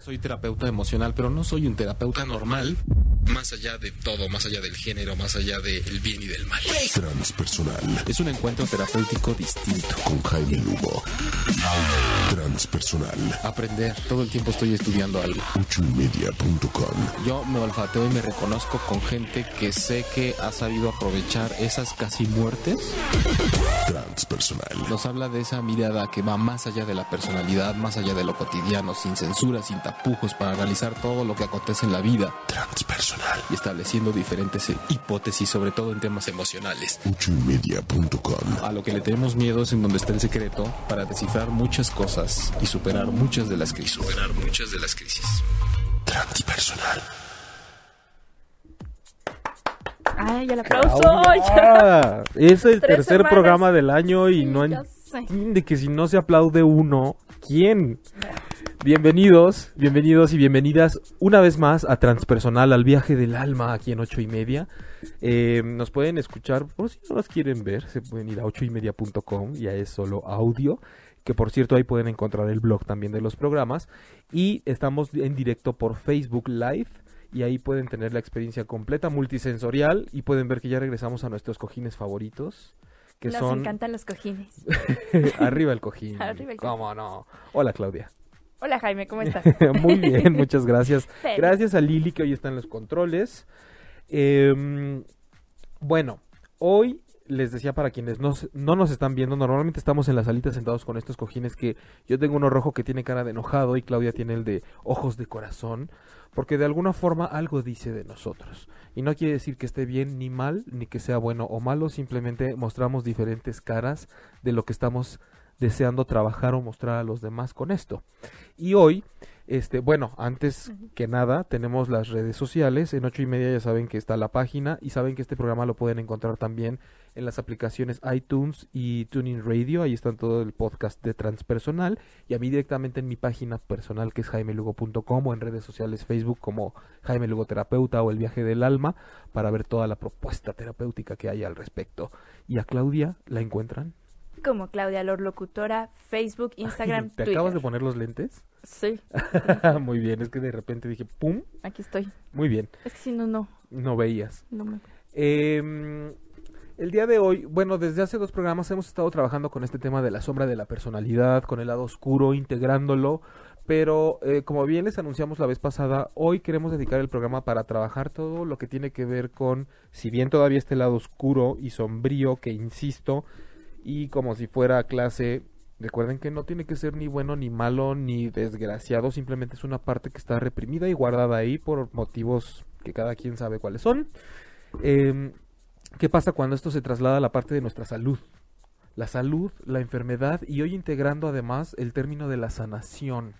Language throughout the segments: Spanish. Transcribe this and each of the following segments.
soy terapeuta emocional, pero no soy un terapeuta normal. Más allá de todo, más allá del género, más allá del bien y del mal. Transpersonal Es un encuentro terapéutico distinto. con Jaime Lugo. Transpersonal Aprender. Todo el tiempo estoy estudiando algo. ochoymedia.com. Yo me olfateo y me reconozco con gente que sé que ha sabido aprovechar esas casi muertes. Transpersonal Nos habla de esa mirada que va más allá de la personalidad, más allá de lo cotidiano, sin censura, sin tapujos, para analizar todo lo que acontece en la vida Transpersonal y estableciendo diferentes eh, hipótesis, sobre todo en temas emocionales. A lo que le tenemos miedo es en donde está el secreto para descifrar muchas cosas y superar muchas de las crisis. Superar muchas de las crisis. Transpersonal Ay, el aplauso. Ah, es el Tres tercer semanas. programa del año y Sí, no entiende que si no se aplaude uno, ¿quién? Bienvenidos, bienvenidos y bienvenidas una vez más a Transpersonal, al viaje del alma aquí en ocho y media. Eh, nos pueden escuchar, por si no nos quieren ver, se pueden ir a ocho y media.com, ya es solo audio, que por cierto ahí pueden encontrar el blog también de los programas. Y estamos en directo por Facebook Live y ahí pueden tener la experiencia completa, multisensorial y pueden ver que ya regresamos a nuestros cojines favoritos. Que Nos son encantan los cojines. arriba el cojín. Arriba el ¿Cómo no? Hola Claudia. Hola Jaime, ¿cómo estás? Muy bien, muchas gracias. Feliz. Gracias a Lili que hoy está en los controles. Em, bueno, hoy les decía para quienes no, no nos están viendo, normalmente estamos en la salita sentados con estos cojines que yo tengo uno rojo que tiene cara de enojado y Claudia tiene el de ojos de corazón, porque de alguna forma algo dice de nosotros. Y no quiere decir que esté bien ni mal, ni que sea bueno o malo, simplemente mostramos diferentes caras de lo que estamos deseando trabajar o mostrar a los demás con esto. Y hoy, este, bueno, antes que nada, tenemos las redes sociales. En ocho y media ya saben que está la página y saben que este programa lo pueden encontrar también en las aplicaciones iTunes y Tuning Radio. Ahí están todo el podcast de Transpersonal. Y a mí directamente en mi página personal que es jaimelugo.com o en redes sociales Facebook como Jaime Lugo Terapeuta o El Viaje del Alma para ver toda la propuesta terapéutica que hay al respecto. Y a Claudia la encuentran. Como Claudia Lor Locutora, Facebook, Instagram, ¿Te Twitter. acabas de poner los lentes? Sí, Muy bien, es que de repente dije, ¡pum! aquí estoy. Muy bien, Es que si no, no, no veías. no me... Eh, el día de hoy, bueno, desde hace dos programas hemos estado trabajando con este tema de la sombra de la personalidad, con el lado oscuro, integrándolo, pero eh, como bien les anunciamos la vez pasada, hoy queremos dedicar el programa para trabajar todo lo que tiene que ver con, si bien todavía este lado oscuro y sombrío, que insisto, y como si fuera clase, recuerden que no tiene que ser ni bueno, ni malo, ni desgraciado, simplemente es una parte que está reprimida y guardada ahí por motivos que cada quien sabe cuáles son. Em, ¿Qué pasa cuando esto se traslada a la parte de nuestra salud? La salud, la enfermedad y hoy integrando además el término de la sanación.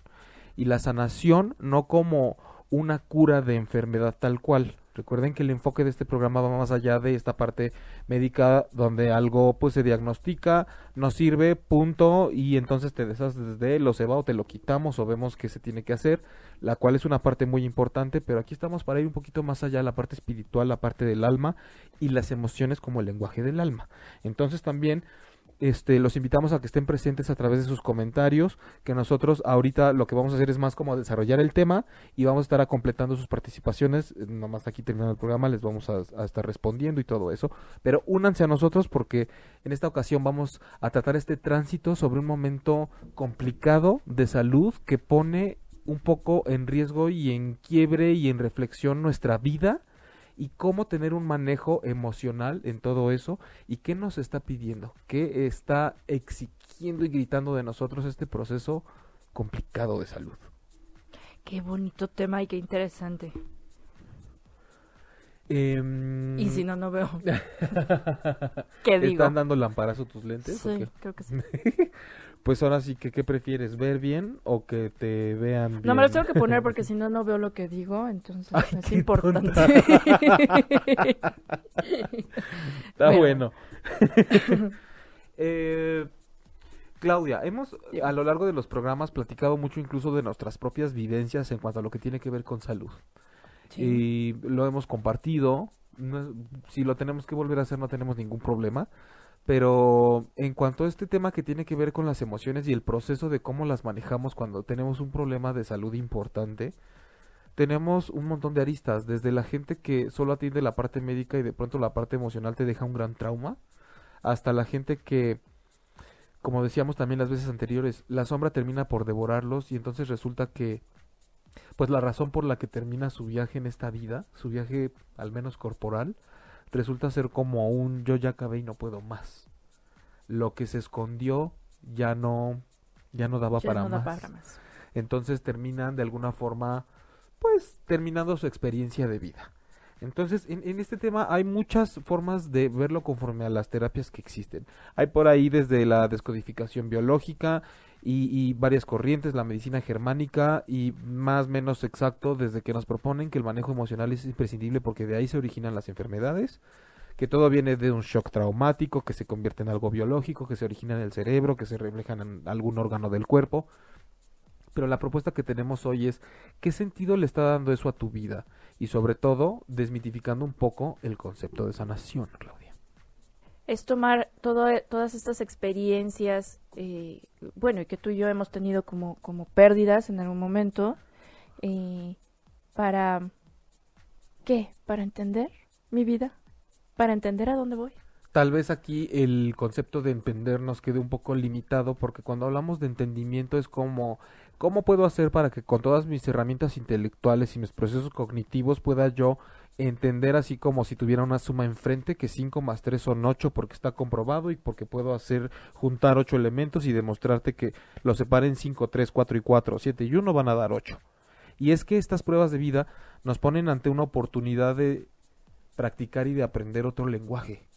Y la sanación no como una cura de enfermedad tal cual. Recuerden que el enfoque de este programa va más allá de esta parte médica donde algo pues se diagnostica, no sirve, punto, y entonces te deshaces de él, o se va o te lo quitamos o vemos qué se tiene que hacer, la cual es una parte muy importante, pero aquí estamos para ir un poquito más allá, la parte espiritual, la parte del alma y las emociones como el lenguaje del alma. Entonces también este, los invitamos a que estén presentes a través de sus comentarios, que nosotros ahorita lo que vamos a hacer es más como desarrollar el tema y vamos a estar completando sus participaciones, eh, nomás aquí terminando el programa les vamos a estar respondiendo y todo eso, pero únanse a nosotros porque en esta ocasión vamos a tratar este tránsito sobre un momento complicado de salud que pone un poco en riesgo y en quiebre y en reflexión nuestra vida y cómo tener un manejo emocional en todo eso y qué nos está pidiendo, qué está exigiendo y gritando de nosotros este proceso complicado de salud. Qué bonito tema y qué interesante. Em, Y si no, no veo. ¿Qué ¿te digo? ¿Están dando lamparazo tus lentes? Sí, creo que sí. Pues ahora sí que, ¿qué prefieres? ¿Ver bien o que te vean bien? No me los tengo que poner porque si no, no veo lo que digo, entonces Ay, es importante. Está Bueno. bueno. Eh, Claudia, hemos a lo largo de los programas platicado mucho incluso de nuestras propias vivencias en cuanto a lo que tiene que ver con salud. y lo hemos compartido. No- si lo tenemos que volver a hacer no tenemos ningún problema. Pero en cuanto a este tema que tiene que ver con las emociones y el proceso de cómo las manejamos cuando tenemos un problema de salud importante, tenemos un montón de aristas, desde la gente que solo atiende la parte médica y de pronto la parte emocional te deja un gran trauma, hasta la gente que, como decíamos también las veces anteriores, la sombra termina por devorarlos y entonces resulta que, pues la razón por la que termina su viaje en esta vida, su viaje al menos corporal, resulta ser como un yo ya acabé y no puedo más. Lo que se escondió ya no, ya no daba Ya para no da más. para más. Entonces terminan de alguna forma, pues, terminando su experiencia de vida. Entonces, en, en este tema hay muchas formas de verlo conforme a las terapias que existen. Hay por ahí desde la descodificación biológica y, y varias corrientes, la medicina germánica y más menos exacto desde que nos proponen que el manejo emocional es imprescindible porque de ahí se originan las enfermedades, que todo viene de un shock traumático, que se convierte en algo biológico, que se origina en el cerebro, que se refleja en algún órgano del cuerpo. Pero la propuesta que tenemos hoy es qué sentido le está dando eso a tu vida y sobre todo desmitificando un poco el concepto de sanación, Claudia. Es tomar todo, todas estas experiencias, eh, bueno, y que tú y yo hemos tenido como, como pérdidas en algún momento, eh, para, ¿qué? Para entender mi vida, para entender a dónde voy. Tal vez aquí el concepto de entender nos quede un poco limitado porque cuando hablamos de entendimiento es como ¿cómo puedo hacer para que con todas mis herramientas intelectuales y mis procesos cognitivos pueda yo entender así como si tuviera una suma enfrente que 5 más 3 son 8 porque está comprobado y porque puedo hacer juntar 8 elementos y demostrarte que los separen 5, 3, 4 y 4, 7 y 1 van a dar 8. Y es que estas pruebas de vida nos ponen ante una oportunidad de practicar y de aprender otro lenguaje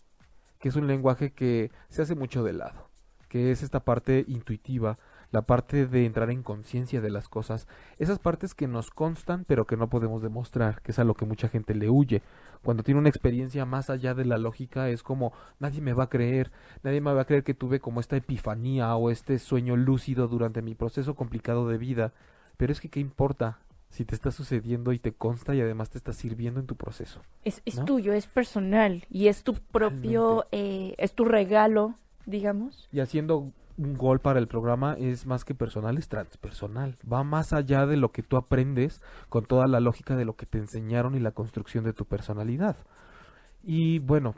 que es un lenguaje que se hace mucho de lado, que es esta parte intuitiva, la parte de entrar en conciencia de las cosas, esas partes que nos constan pero que no podemos demostrar, que es a lo que mucha gente le huye. Cuando tiene una experiencia más allá de la lógica es como nadie me va a creer, nadie me va a creer que tuve como esta epifanía o este sueño lúcido durante mi proceso complicado de vida, pero es que qué importa si te está sucediendo y te consta y además te está sirviendo en tu proceso. Es, es ¿No? tuyo, es personal y es tu propio, eh, es tu regalo, digamos. Y haciendo un gol para el programa es más que personal, es transpersonal. Va más allá de lo que tú aprendes con toda la lógica de lo que te enseñaron y la construcción de tu personalidad. Y bueno,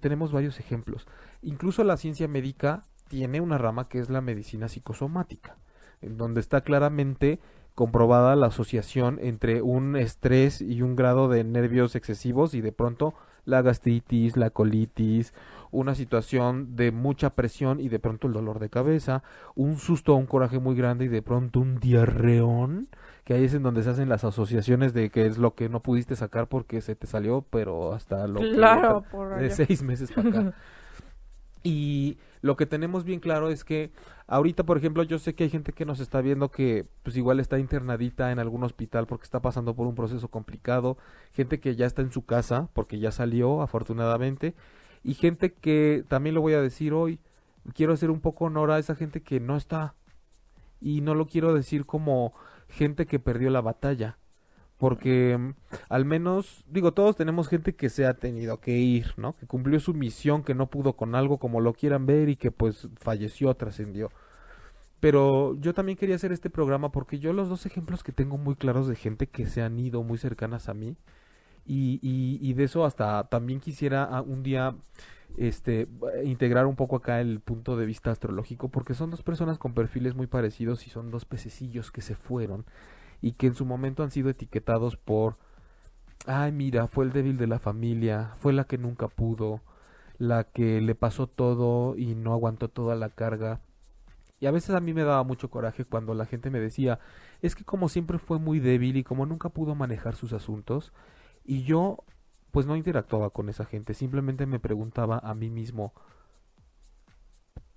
tenemos varios ejemplos. Incluso la ciencia médica tiene una rama que es la medicina psicosomática, en donde está claramente comprobada la asociación entre un estrés y un grado de nervios excesivos y de pronto la gastritis, la colitis, una situación de mucha presión y de pronto el dolor de cabeza, un susto un coraje muy grande y de pronto un diarreón, que ahí es en donde se hacen las asociaciones de que es lo que no pudiste sacar porque se te salió, pero hasta lo que- Claro, por de seis meses para acá. Y lo que tenemos bien claro es que ahorita, por ejemplo, yo sé que hay gente que nos está viendo que pues igual está internadita en algún hospital porque está pasando por un proceso complicado, gente que ya está en su casa porque ya salió afortunadamente y gente que también lo voy a decir hoy, quiero hacer un poco honor a esa gente que no está y no lo quiero decir como gente que perdió la batalla, porque mm, al menos, digo, todos tenemos gente que se ha tenido que ir, ¿no? Que cumplió su misión, que no pudo con algo como lo quieran ver y que pues falleció, trascendió. Pero yo también quería hacer este programa porque yo los dos ejemplos que tengo muy claros de gente que se han ido muy cercanas a mí y, y, y de eso hasta también quisiera ah, un día este integrar un poco acá el punto de vista astrológico porque son dos personas con perfiles muy parecidos y son dos pececillos que se fueron y que en su momento han sido etiquetados por ay mira fue el débil de la familia fue la que nunca pudo la que le pasó todo y no aguantó toda la carga y a veces a mí me daba mucho coraje cuando la gente me decía es que como siempre fue muy débil y como nunca pudo manejar sus asuntos y yo pues no interactuaba con esa gente, simplemente me preguntaba a mí mismo,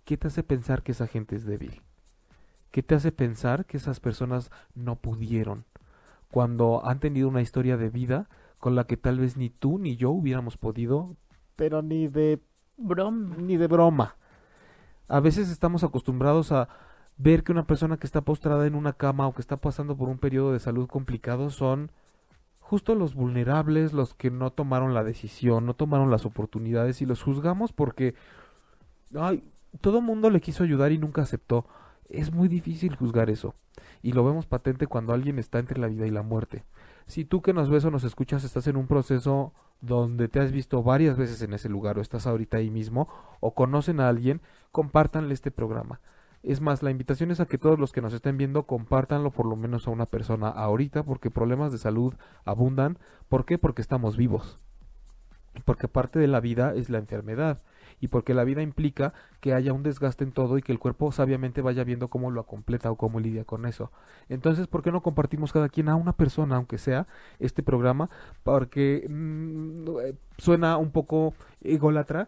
¿qué te hace pensar que esa gente es débil? ¿Qué te hace pensar que esas personas no pudieron cuando han tenido una historia de vida con la que tal vez ni tú ni yo hubiéramos podido, pero ni de Broma. ni de broma? A veces estamos acostumbrados a ver que una persona que está postrada en una cama o que está pasando por un periodo de salud complicado son justo los vulnerables, los que no tomaron la decisión, no tomaron las oportunidades y los juzgamos porque ay, todo mundo le quiso ayudar y nunca aceptó. Es muy difícil juzgar eso. Y lo vemos patente cuando alguien está entre la vida y la muerte. Si tú que nos ves o nos escuchas estás en un proceso donde te has visto varias veces en ese lugar o estás ahorita ahí mismo o conocen a alguien, compártanle este programa. Es más, la invitación es a que todos los que nos estén viendo compártanlo por lo menos a una persona ahorita porque problemas de salud abundan. ¿Por qué? Porque estamos vivos. Porque parte de la vida es la enfermedad y porque la vida implica que haya un desgaste en todo y que el cuerpo sabiamente vaya viendo cómo lo completa o cómo lidia con eso. Entonces, ¿por qué no compartimos cada quien a una persona, aunque sea este programa? Porque mm, eh, suena un poco ególatra.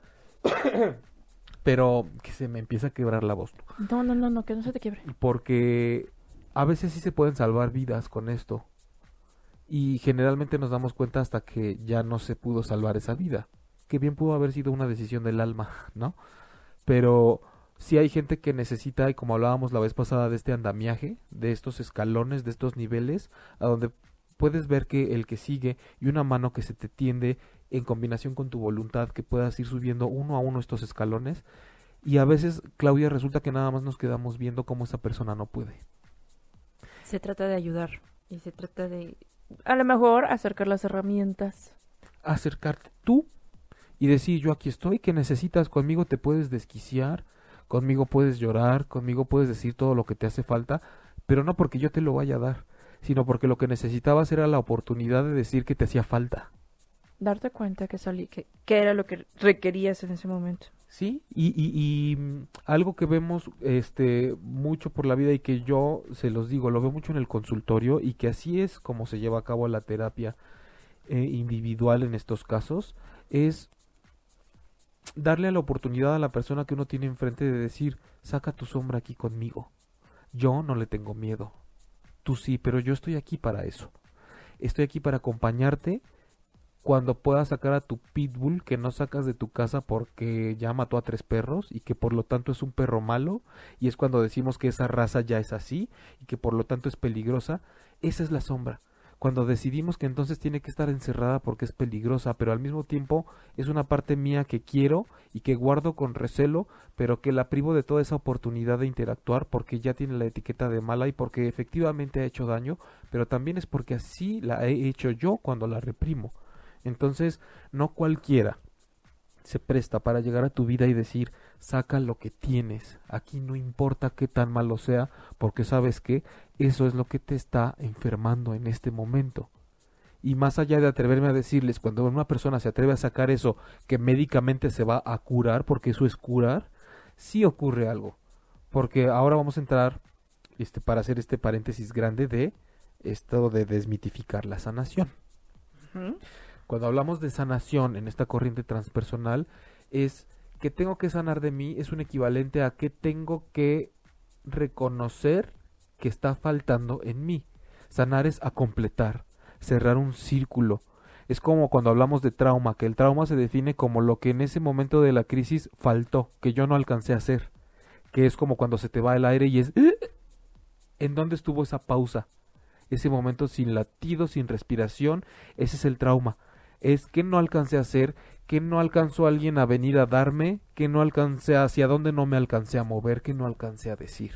Pero que se me empieza a quebrar la voz. No, no, no, no, que no se te quiebre. Porque a veces sí se pueden salvar vidas con esto. Y generalmente nos damos cuenta hasta que ya no se pudo salvar esa vida. Que bien pudo haber sido una decisión del alma, ¿no? Pero si hay gente que necesita, y como hablábamos la vez pasada de este andamiaje, de estos escalones, de estos niveles, a donde puedes ver que el que sigue y una mano que se te tiende en combinación con tu voluntad que puedas ir subiendo uno a uno estos escalones y a veces Claudia resulta que nada más nos quedamos viendo cómo esa persona no puede. Se trata de ayudar y se trata de a lo mejor acercar las herramientas. Acercarte tú y decir yo aquí estoy, que necesitas? Conmigo te puedes desquiciar, conmigo puedes llorar, conmigo puedes decir todo lo que te hace falta, pero no porque yo te lo vaya a dar, sino porque lo que necesitabas era la oportunidad de decir que te hacía falta darte cuenta que salí, que, que, era lo que requerías en ese momento. Sí, y, y, mm, algo que vemos este mucho por la vida y que yo se los digo, lo veo mucho en el consultorio y que así es como se lleva a cabo la terapia eh, individual en estos casos, es darle la oportunidad a la persona que uno tiene enfrente de decir, saca tu sombra aquí conmigo. Yo no le tengo miedo. Tú sí, pero yo estoy aquí para eso. Estoy aquí para acompañarte cuando puedas sacar a tu pitbull que no sacas de tu casa porque ya mató a tres perros y que por lo tanto es un perro malo y es cuando decimos que esa raza ya es así y que por lo tanto es peligrosa, esa es la sombra. Cuando decidimos que entonces tiene que estar encerrada porque es peligrosa, pero al mismo tiempo es una parte mía que quiero y que guardo con recelo, pero que la privo de toda esa oportunidad de interactuar porque ya tiene la etiqueta de mala y porque efectivamente ha hecho daño, pero también es porque así la he hecho yo cuando la reprimo. Entonces, no cualquiera se presta para llegar a tu vida y decir, saca lo que tienes, aquí no importa qué tan malo sea, porque sabes que eso es lo que te está enfermando en este momento. Y más allá de atreverme a decirles, cuando una persona se atreve a sacar eso que médicamente se va a curar, porque eso es curar, sí ocurre algo. Porque ahora vamos a entrar, este, para hacer este paréntesis grande de esto de desmitificar la sanación. Cuando hablamos de sanación en esta corriente transpersonal, es que tengo que sanar de mí, es un equivalente a que tengo que reconocer que está faltando en mí. Sanar es a completar, cerrar un círculo. Es como cuando hablamos de trauma, que el trauma se define como lo que en ese momento de la crisis faltó, que yo no alcancé a hacer, que es como cuando se te va el aire y es... ¿En dónde estuvo esa pausa? Ese momento sin latido, sin respiración, ese es el trauma es que no alcancé a hacer, que no alcanzó alguien a venir a darme, que no alcancé hacia dónde no me alcancé a mover, que no alcancé a decir.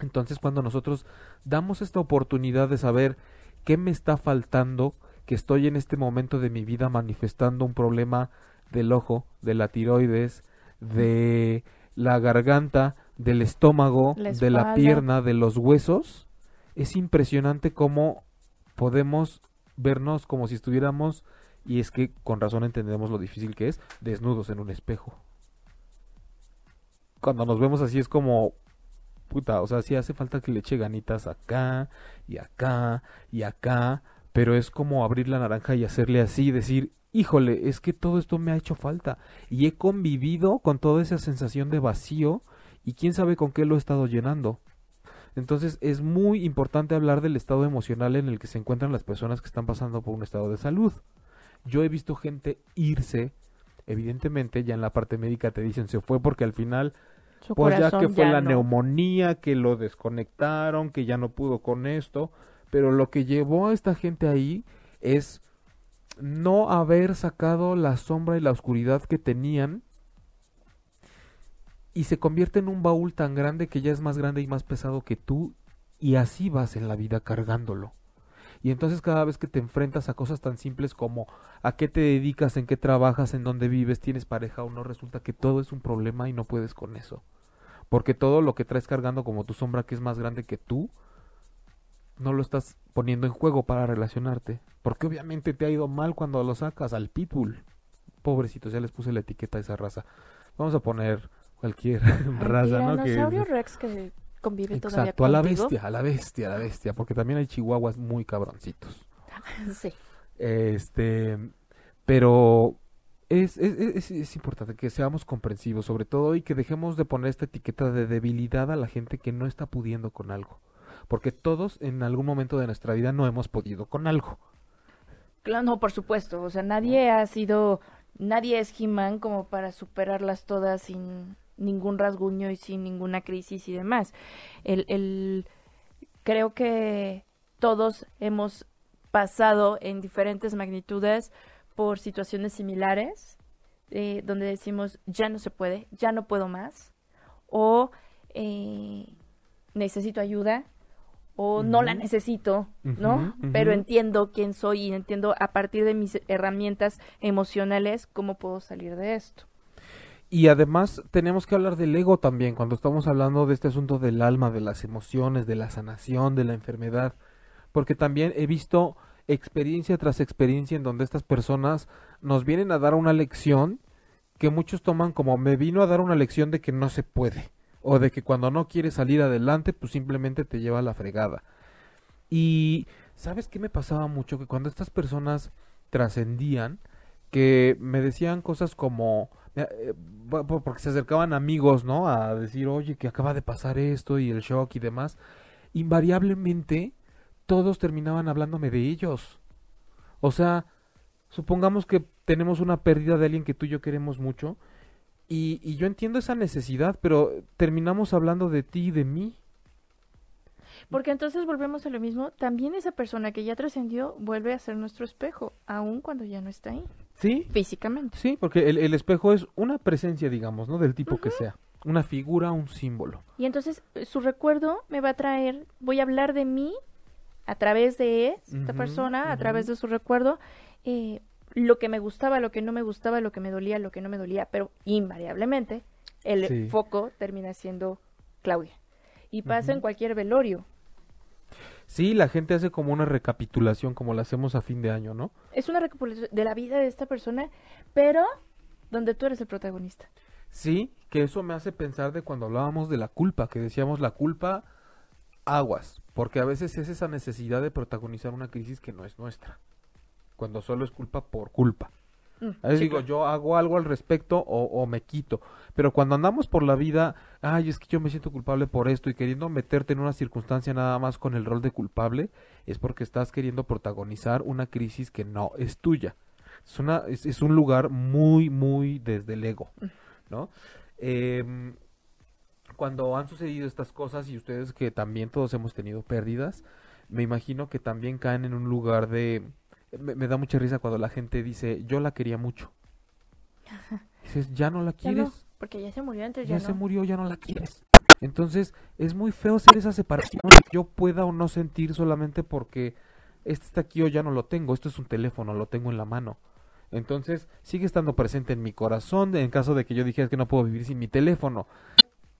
Entonces cuando nosotros damos esta oportunidad de saber qué me está faltando, que estoy en este momento de mi vida manifestando un problema del ojo, de la tiroides, de la garganta, del estómago, de la pierna, de los huesos, es impresionante cómo podemos vernos como si estuviéramos, y es que con razón entendemos lo difícil que es, desnudos en un espejo. Cuando nos vemos así es como, puta, o sea, sí hace falta que le eche ganitas acá y acá y acá, pero es como abrir la naranja y hacerle así, decir, híjole, es que todo esto me ha hecho falta y he convivido con toda esa sensación de vacío y quién sabe con qué lo he estado llenando. Entonces es muy importante hablar del estado emocional en el que se encuentran las personas que están pasando por un estado de salud. Yo he visto gente irse, evidentemente ya en la parte médica te dicen se fue porque al final pues ya que fue la neumonía, que lo desconectaron, que ya no pudo con esto, pero lo que llevó a esta gente ahí es no haber sacado la sombra y la oscuridad que tenían y se convierte en un baúl tan grande que ya es más grande y más pesado que tú y así vas en la vida cargándolo. Y entonces cada vez que te enfrentas a cosas tan simples como a qué te dedicas, en qué trabajas, en dónde vives, tienes pareja o no, resulta que todo es un problema y no puedes con eso. Porque todo lo que traes cargando como tu sombra que es más grande que tú, no lo estás poniendo en juego para relacionarte. Porque obviamente te ha ido mal cuando lo sacas al pitbull. Pobrecitos, ya les puse la etiqueta a esa raza. Vamos a poner cualquier raza, ¿no? Que... Rex que convive todavía Exacto, a la bestia, a la bestia, a la bestia, porque también hay chihuahuas muy cabroncitos. sí. Este, pero es, es, es, importante que seamos comprensivos, sobre todo, y que dejemos de poner esta etiqueta de debilidad a la gente que no está pudiendo con algo. Porque todos en algún momento de nuestra vida no hemos podido con algo. Claro, no, por supuesto. O sea, nadie ha sido, nadie es he como para superarlas todas sin ningún rasguño y sin ninguna crisis y demás. El, el, creo que todos hemos pasado en diferentes magnitudes por situaciones similares, eh, donde decimos, ya no se puede, ya no puedo más, o eh, necesito ayuda, o no la necesito, ¿no? Pero entiendo quién soy y entiendo a partir de mis herramientas emocionales cómo puedo salir de esto. Y además tenemos que hablar del ego también, cuando estamos hablando de este asunto del alma, de las emociones, de la sanación, de la enfermedad, porque también he visto experiencia tras experiencia en donde estas personas nos vienen a dar una lección que muchos toman como me vino a dar una lección de que no se puede, o de que cuando no quieres salir adelante, pues simplemente te lleva a la fregada. Y ¿sabes qué me pasaba mucho? Que cuando estas personas trascendían, que me decían cosas como porque se acercaban amigos, ¿no? A decir, oye, que acaba de pasar esto y el shock y demás. Invariablemente, todos terminaban hablándome de ellos. O sea, supongamos que tenemos una pérdida de alguien que tú y yo queremos mucho. Y, y yo entiendo esa necesidad, pero terminamos hablando de ti y de mí. Porque entonces volvemos a lo mismo, también esa persona que ya trascendió vuelve a ser nuestro espejo, aun cuando ya no está ahí. Sí. Físicamente. Sí, porque el, espejo es una presencia, digamos, ¿no? Del tipo que sea. Una figura, un símbolo. Y entonces eh, su recuerdo me va a traer, voy a hablar de mí a través de esta persona, a través de su recuerdo, eh, lo que me gustaba, lo que no me gustaba, lo que me dolía, lo que no me dolía, pero invariablemente el foco termina siendo Claudia. Y pasa en cualquier velorio. Sí, la gente hace como una recapitulación, como la hacemos a fin de año, ¿no? Es una recapitulación de la vida de esta persona, pero donde tú eres el protagonista. Sí, que eso me hace pensar de cuando hablábamos de la culpa, que decíamos la culpa aguas, porque a veces es esa necesidad de protagonizar una crisis que no es nuestra, cuando solo es culpa por culpa. Mm, digo, yo hago algo al respecto o, me quito. Pero cuando andamos por la vida, ay, es que yo me siento culpable por esto y queriendo meterte en una circunstancia nada más con el rol de culpable, es porque estás queriendo protagonizar una crisis que no es tuya. Es, una, es, un lugar muy, muy desde el ego, mm. ¿no? Em, cuando han sucedido estas cosas y ustedes que también todos hemos tenido pérdidas, me imagino que también caen en un lugar de me, da mucha risa cuando la gente dice, yo la quería mucho. Dices, ya no la quieres. porque ya se murió antes, ya, ya se murió, ya no la quieres. Entonces, es muy feo ser esa separación que yo pueda o no sentir solamente porque este está aquí o ya no lo tengo. Esto es un teléfono, lo tengo en la mano. Entonces, sigue estando presente en mi corazón en caso de que yo dijera que no puedo vivir sin mi teléfono.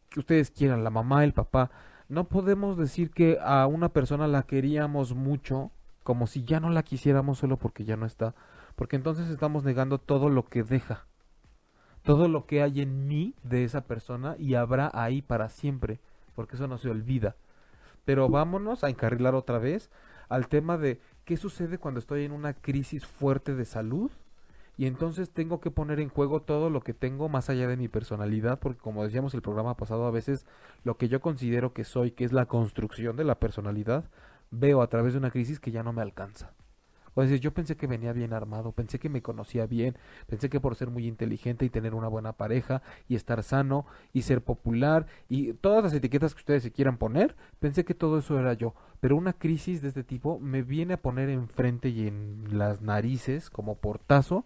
Que ustedes quieran, la mamá, el papá. No podemos decir que a una persona la queríamos mucho como si ya no la quisiéramos solo porque ya no está, porque entonces estamos negando todo lo que deja, todo lo que hay en mí de esa persona y habrá ahí para siempre, porque eso no se olvida. Pero vámonos a encarrilar otra vez al tema de qué sucede cuando estoy en una crisis fuerte de salud y entonces tengo que poner en juego todo lo que tengo más allá de mi personalidad, porque como decíamos el programa pasado, a veces lo que yo considero que soy, que es la construcción de la personalidad, veo a través de una crisis que ya no me alcanza. O decir, yo pensé que venía bien armado, pensé que me conocía bien, pensé que por ser muy inteligente y tener una buena pareja y estar sano y ser popular y todas las etiquetas que ustedes se quieran poner, pensé que todo eso era yo. Pero una crisis de este tipo me viene a poner enfrente y en las narices como portazo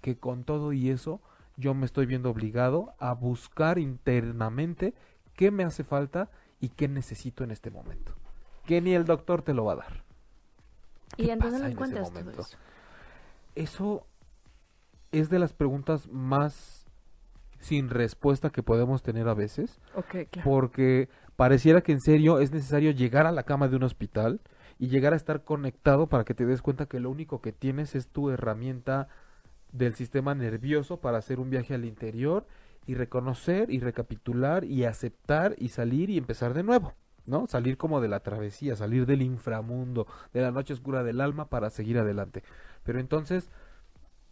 que con todo y eso yo me estoy viendo obligado a buscar internamente qué me hace falta y qué necesito en este momento. Que ni el doctor te lo va a dar. ¿Y ¿Qué en pasa lo en encuentras todo momento? eso? Eso es de las preguntas más sin respuesta que podemos tener a veces, Ok, claro. porque pareciera que en serio es necesario llegar a la cama de un hospital y llegar a estar conectado para que te des cuenta que lo único que tienes es tu herramienta del sistema nervioso para hacer un viaje al interior y reconocer y recapitular y aceptar y salir y empezar de nuevo, ¿no? Salir como de la travesía, salir del inframundo, de la noche oscura del alma para seguir adelante. Pero entonces,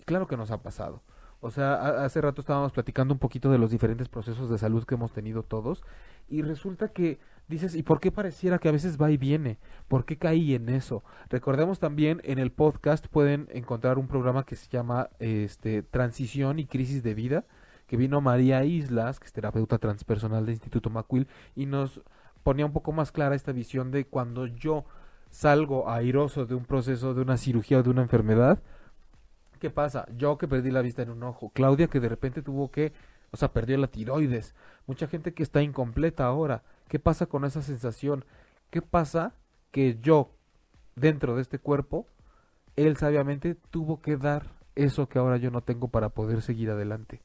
claro que nos ha pasado. O sea, hace rato estábamos platicando un poquito de los diferentes procesos de salud que hemos tenido todos y resulta que dices, ¿y por qué pareciera que a veces va y viene? ¿Por qué caí en eso? Recordemos también en el podcast pueden encontrar un programa que se llama este Transición y Crisis de Vida, que vino María Islas, que es terapeuta transpersonal de Instituto Macuil, y nos ponía un poco más clara esta visión de cuando yo salgo airoso de un proceso, de una cirugía o de una enfermedad, ¿qué pasa? Yo que perdí la vista en un ojo, Claudia que de repente tuvo que, o sea, perdió la tiroides, mucha gente que está incompleta ahora, ¿qué pasa con esa sensación? ¿Qué pasa que yo, dentro de este cuerpo, él sabiamente tuvo que dar eso que ahora yo no tengo para poder seguir adelante?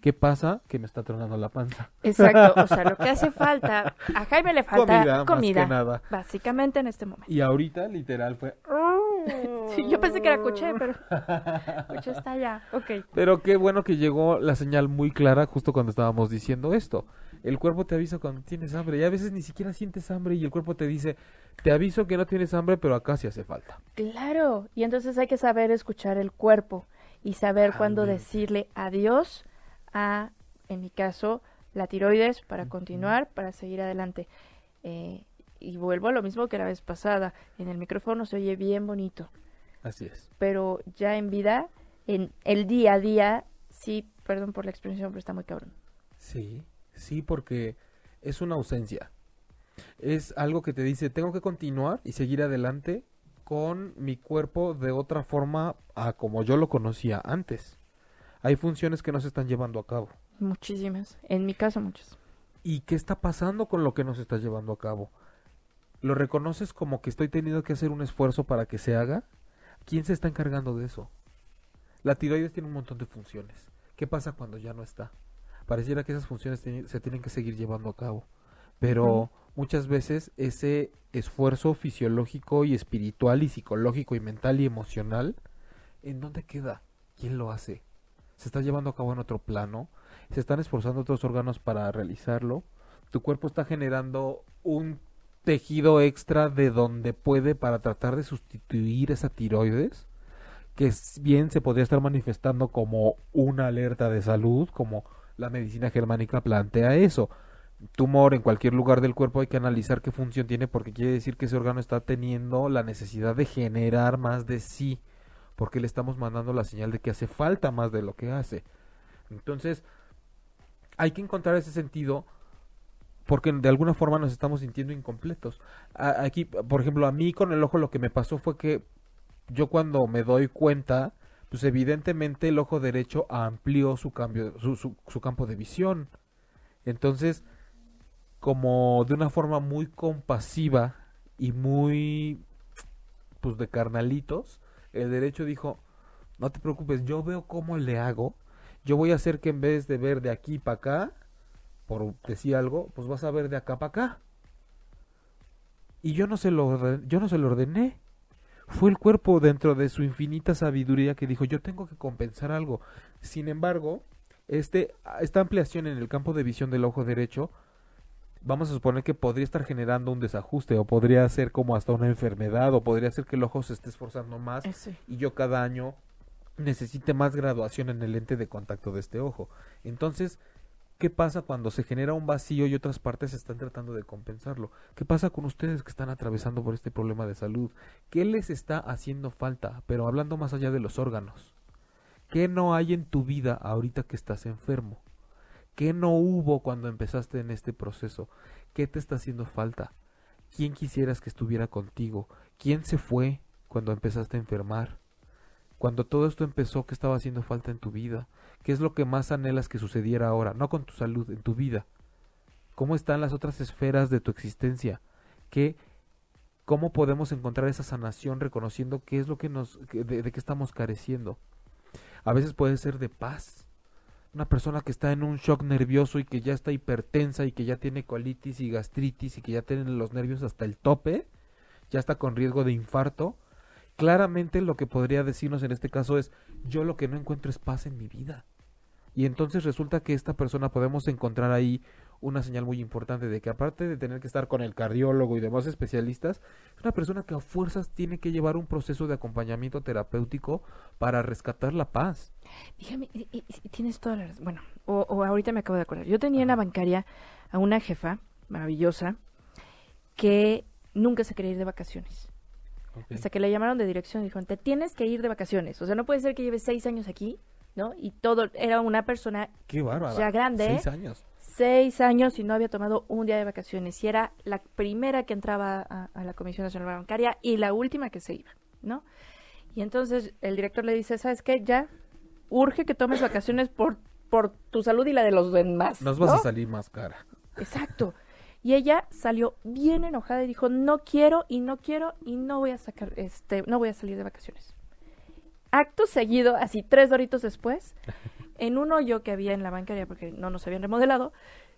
¿Qué pasa? Que me está tronando la panza. Exacto, o sea, lo que hace falta, a Jaime le falta Comida, comida, más que nada. básicamente en este momento. Y ahorita, literal, fue... Sí, yo pensé que era Cuché, pero Cuché está allá. Ok. Pero qué bueno que llegó la señal muy clara justo cuando estábamos diciendo esto. El cuerpo te avisa cuando tienes hambre y a veces ni siquiera sientes hambre y el cuerpo te dice, te aviso que no tienes hambre, pero acá sí hace falta. Claro, y entonces hay que saber escuchar el cuerpo y saber cuándo Totalmente. decirle adiós a, en mi caso, la tiroides para continuar, para seguir adelante. Eh, y vuelvo a lo mismo que la vez pasada. En el micrófono se oye bien bonito, Así es. pero ya en vida, en el día a día, sí, perdón por la expresión, pero está muy cabrón. Sí, sí, porque es una ausencia. Es algo que te dice, tengo que continuar y seguir adelante con mi cuerpo de otra forma a como yo lo conocía antes. Hay funciones que no se están llevando a cabo. Muchísimas. En mi caso, muchas. ¿Y qué está pasando con lo que nos está llevando a cabo? ¿Lo reconoces como que estoy teniendo que hacer un esfuerzo para que se haga? ¿Quién se está encargando de eso? La tiroides tiene un montón de funciones. ¿Qué pasa cuando ya no está? Pareciera que esas funciones se tienen que seguir llevando a cabo. Pero muchas veces ese esfuerzo fisiológico y espiritual y psicológico y mental y emocional, ¿en dónde queda? ¿Quién lo hace? ¿Se está llevando a cabo en otro plano? ¿Se están esforzando otros órganos para realizarlo? ¿Tu cuerpo está generando un tejido extra de donde puede para tratar de sustituir esa tiroides? que bien se podría estar manifestando como una alerta de salud, como la medicina germánica plantea eso. Tumor en cualquier lugar del cuerpo hay que analizar qué función tiene porque quiere decir que ese órgano está teniendo la necesidad de generar más de sí, porque le estamos mandando la señal de que hace falta más de lo que hace. Entonces, hay que encontrar ese sentido porque de alguna forma nos estamos sintiendo incompletos. Aquí, por ejemplo, a mí con el ojo lo que me pasó fue que yo cuando me doy cuenta, pues evidentemente el ojo derecho amplió su cambio, su, su, su campo de visión. Entonces, como de una forma muy compasiva y muy, pues de carnalitos, el derecho dijo, no te preocupes, yo veo cómo le hago, yo voy a hacer que en vez de ver de aquí para acá, por decir algo, pues vas a ver de acá para acá. Y yo no se lo, yo no se lo ordené fue el cuerpo dentro de su infinita sabiduría que dijo yo tengo que compensar algo. Sin embargo, este, esta ampliación en el campo de visión del ojo derecho, vamos a suponer que podría estar generando un desajuste o podría ser como hasta una enfermedad o podría ser que el ojo se esté esforzando más Ese. y yo cada año necesite más graduación en el lente de contacto de este ojo. Entonces, ¿Qué pasa cuando se genera un vacío y otras partes están tratando de compensarlo? ¿Qué pasa con ustedes que están atravesando por este problema de salud? ¿Qué les está haciendo falta? Pero hablando más allá de los órganos. ¿Qué no hay en tu vida ahorita que estás enfermo? ¿Qué no hubo cuando empezaste en este proceso? ¿Qué te está haciendo falta? ¿Quién quisieras que estuviera contigo? ¿Quién se fue cuando empezaste a enfermar? Cuando todo esto empezó, ¿qué estaba haciendo falta en tu vida? ¿Qué es lo que más anhelas que sucediera ahora? No con tu salud, en tu vida. ¿Cómo están las otras esferas de tu existencia? ¿Qué, ¿Cómo podemos encontrar esa sanación reconociendo qué es lo que nos, de, de qué estamos careciendo? A veces puede ser de paz. Una persona que está en un shock nervioso y que ya está hipertensa y que ya tiene colitis y gastritis y que ya tiene los nervios hasta el tope, ya está con riesgo de infarto. Claramente lo que podría decirnos en este caso es, yo lo que no encuentro es paz en mi vida. Y entonces resulta que esta persona podemos encontrar ahí una señal muy importante de que aparte de tener que estar con el cardiólogo y demás especialistas, es una persona que a fuerzas tiene que llevar un proceso de acompañamiento terapéutico para rescatar la paz. Dígame, tienes toda la razón. Bueno, o, o ahorita me acabo de acordar. Yo tenía en la bancaria a una jefa maravillosa que nunca se quería ir de vacaciones. Hasta que le llamaron de dirección y dijeron, te tienes que ir de vacaciones. O sea, no puede ser que lleves seis años aquí, ¿no? Y todo, era una persona Qué. Ya grande, Seis años. Seis años y no había tomado un día de vacaciones. Y era la primera que entraba a, a la Comisión Nacional Bancaria y la última que se iba, ¿no? Y entonces el director le dice, ¿sabes qué? Ya urge que tomes vacaciones por, por tu salud y la de los demás. Nos vas a salir más cara. Exacto. Y ella salió bien enojada y dijo, no quiero y no quiero y no voy a sacar, este, no voy a salir de vacaciones. Acto seguido, así tres doritos después, en un hoyo que había en la bancaria, porque no nos habían remodelado,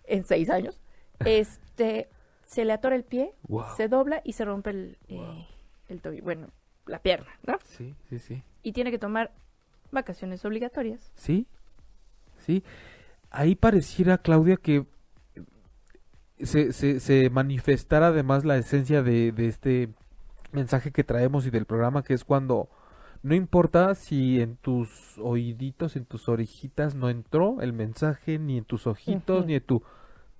en seis años, este, se le atora el pie, Wow. se dobla y se rompe el, eh, el tobillo, bueno, la pierna, ¿no? Sí, sí, sí. Y tiene que tomar vacaciones obligatorias. Sí, sí. Ahí pareciera, Claudia, que se, se, se manifestara además la esencia de, de este mensaje que traemos y del programa, que es cuando no importa si en tus oíditos, en tus orejitas no entró el mensaje, ni en tus ojitos, ni en tu...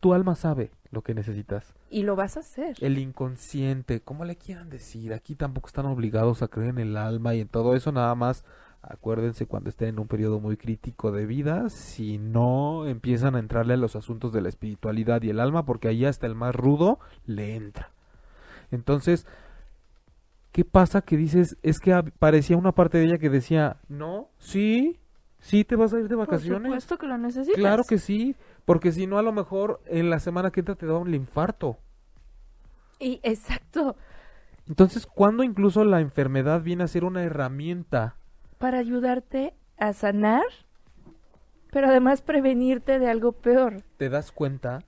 Tu alma sabe lo que necesitas. Y lo vas a hacer. El inconsciente, como le quieran decir, aquí tampoco están obligados a creer en el alma y en todo eso, nada más acuérdense cuando estén en un periodo muy crítico de vida, si no empiezan a entrarle a los asuntos de la espiritualidad y el alma, porque ahí hasta el más rudo le entra. Entonces, ¿qué pasa que dices? Es que parecía una parte de ella que decía, no, sí, sí te vas a ir de Por vacaciones. supuesto que lo necesitas. Claro que sí, porque si no a lo mejor en la semana que entra te da un infarto. Y exacto. Entonces, cuando incluso la enfermedad viene a ser una herramienta? para ayudarte a sanar, pero además prevenirte de algo peor. ¿Te das cuenta?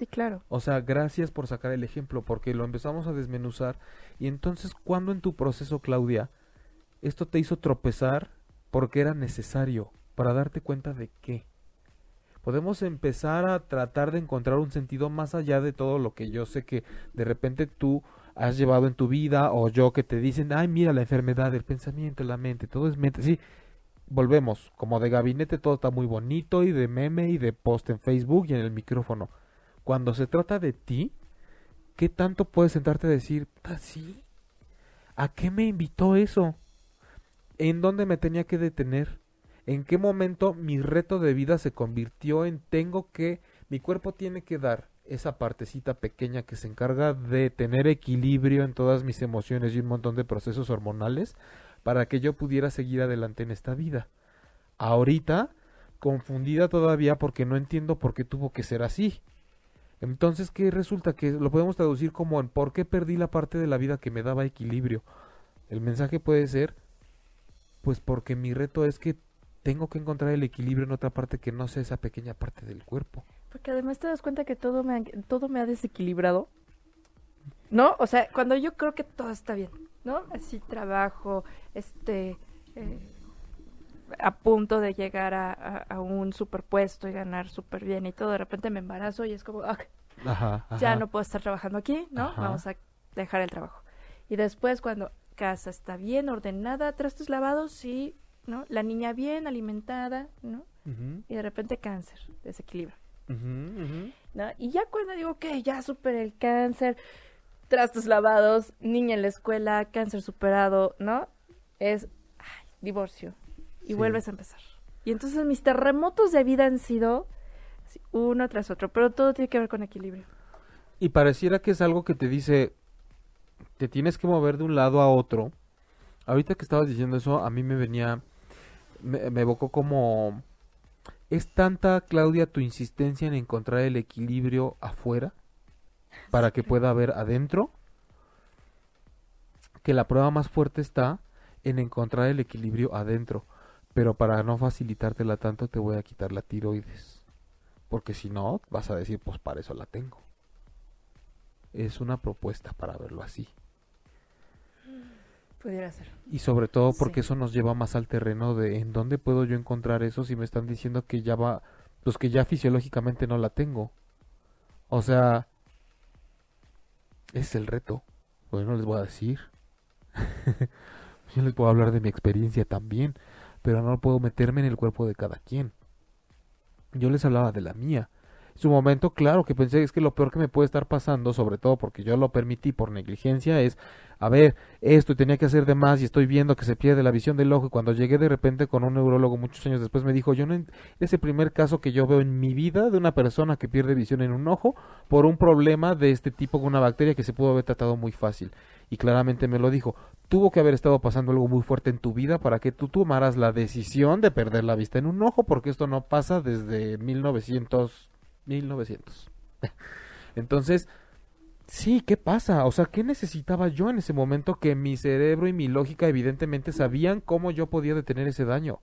Sí, claro. O sea, gracias por sacar el ejemplo, porque lo empezamos a desmenuzar. Y entonces, ¿cuándo en tu proceso, Claudia, esto te hizo tropezar porque era necesario? Para darte cuenta de qué. Podemos empezar a tratar de encontrar un sentido más allá de todo lo que yo sé que de repente tú has llevado en tu vida o yo que te dicen, ay, mira la enfermedad, el pensamiento, la mente, todo es mente. Sí, volvemos, como de gabinete todo está muy bonito y de meme y de post en Facebook y en el micrófono. Cuando se trata de ti, ¿qué tanto puedes sentarte a decir, "Ah, sí? ¿A qué me invitó eso? ¿En dónde me tenía que detener? ¿En qué momento mi reto de vida se convirtió en tengo que, mi cuerpo tiene que dar esa partecita pequeña que se encarga de tener equilibrio en todas mis emociones y un montón de procesos hormonales para que yo pudiera seguir adelante en esta vida? Ahorita, confundida todavía porque no entiendo por qué tuvo que ser así. Entonces, ¿qué resulta? Que lo podemos traducir como en ¿por qué perdí la parte de la vida que me daba equilibrio? El mensaje puede ser, pues porque mi reto es que tengo que encontrar el equilibrio en otra parte que no sea esa pequeña parte del cuerpo. Porque además te das cuenta que todo me ha, todo me ha desequilibrado. ¿No? O sea, cuando yo creo que todo está bien, ¿no? Así trabajo, este, eh, a punto de llegar a, a- a un superpuesto y ganar súper bien y todo, de repente me embarazo y es como, "Ah, Ajá, ya no puedo estar trabajando aquí, ¿no? Ajá. Vamos a dejar el trabajo. Y después cuando casa está bien ordenada, trastes lavados, sí, ¿no? La niña bien alimentada, ¿no? Y de repente cáncer, desequilibrio. ¿no? Y ya cuando digo que ya superé el cáncer, trastos lavados, niña en la escuela, cáncer superado, ¿no? Es divorcio. Y vuelves a empezar. Y entonces mis terremotos de vida han sido uno tras otro, pero todo tiene que ver con equilibrio. Y pareciera que es algo que te dice, te tienes que mover de un lado a otro. Ahorita que estabas diciendo eso, a mí me venía, me, me evocó como, ¿es tanta, Claudia, tu insistencia en encontrar el equilibrio afuera para que pueda haber adentro? Que la prueba más fuerte está en encontrar el equilibrio adentro. Pero para no facilitártela tanto te voy a quitar la tiroides. Porque si no, vas a decir, pues para eso la tengo. Es una propuesta para verlo así. Pudiera ser. Y sobre todo porque eso nos lleva más al terreno de en dónde puedo yo encontrar eso si me están diciendo que ya va, pues que ya fisiológicamente no la tengo. O sea, es el reto. Bueno, les voy a decir. yo les puedo hablar de mi experiencia también pero no puedo meterme en el cuerpo de cada quien. Yo les hablaba de la mía. Su momento, claro que pensé es que lo peor que me puede estar pasando, sobre todo porque yo lo permití por negligencia, es, a ver, esto tenía que hacer de más y estoy viendo que se pierde la visión del ojo y cuando llegué de repente con un neurólogo muchos años después me dijo, yo no, es el primer caso que yo veo en mi vida de una persona que pierde visión en un ojo por un problema de este tipo con una bacteria que se pudo haber tratado muy fácil y claramente me lo dijo. Tuvo que haber estado pasando algo muy fuerte en tu vida para que tú tomaras la decisión de perder la vista en un ojo, porque esto no pasa desde 1900. 1900. Entonces, sí, ¿qué pasa? O sea, ¿qué necesitaba yo en ese momento que mi cerebro y mi lógica evidentemente sabían cómo yo podía detener ese daño?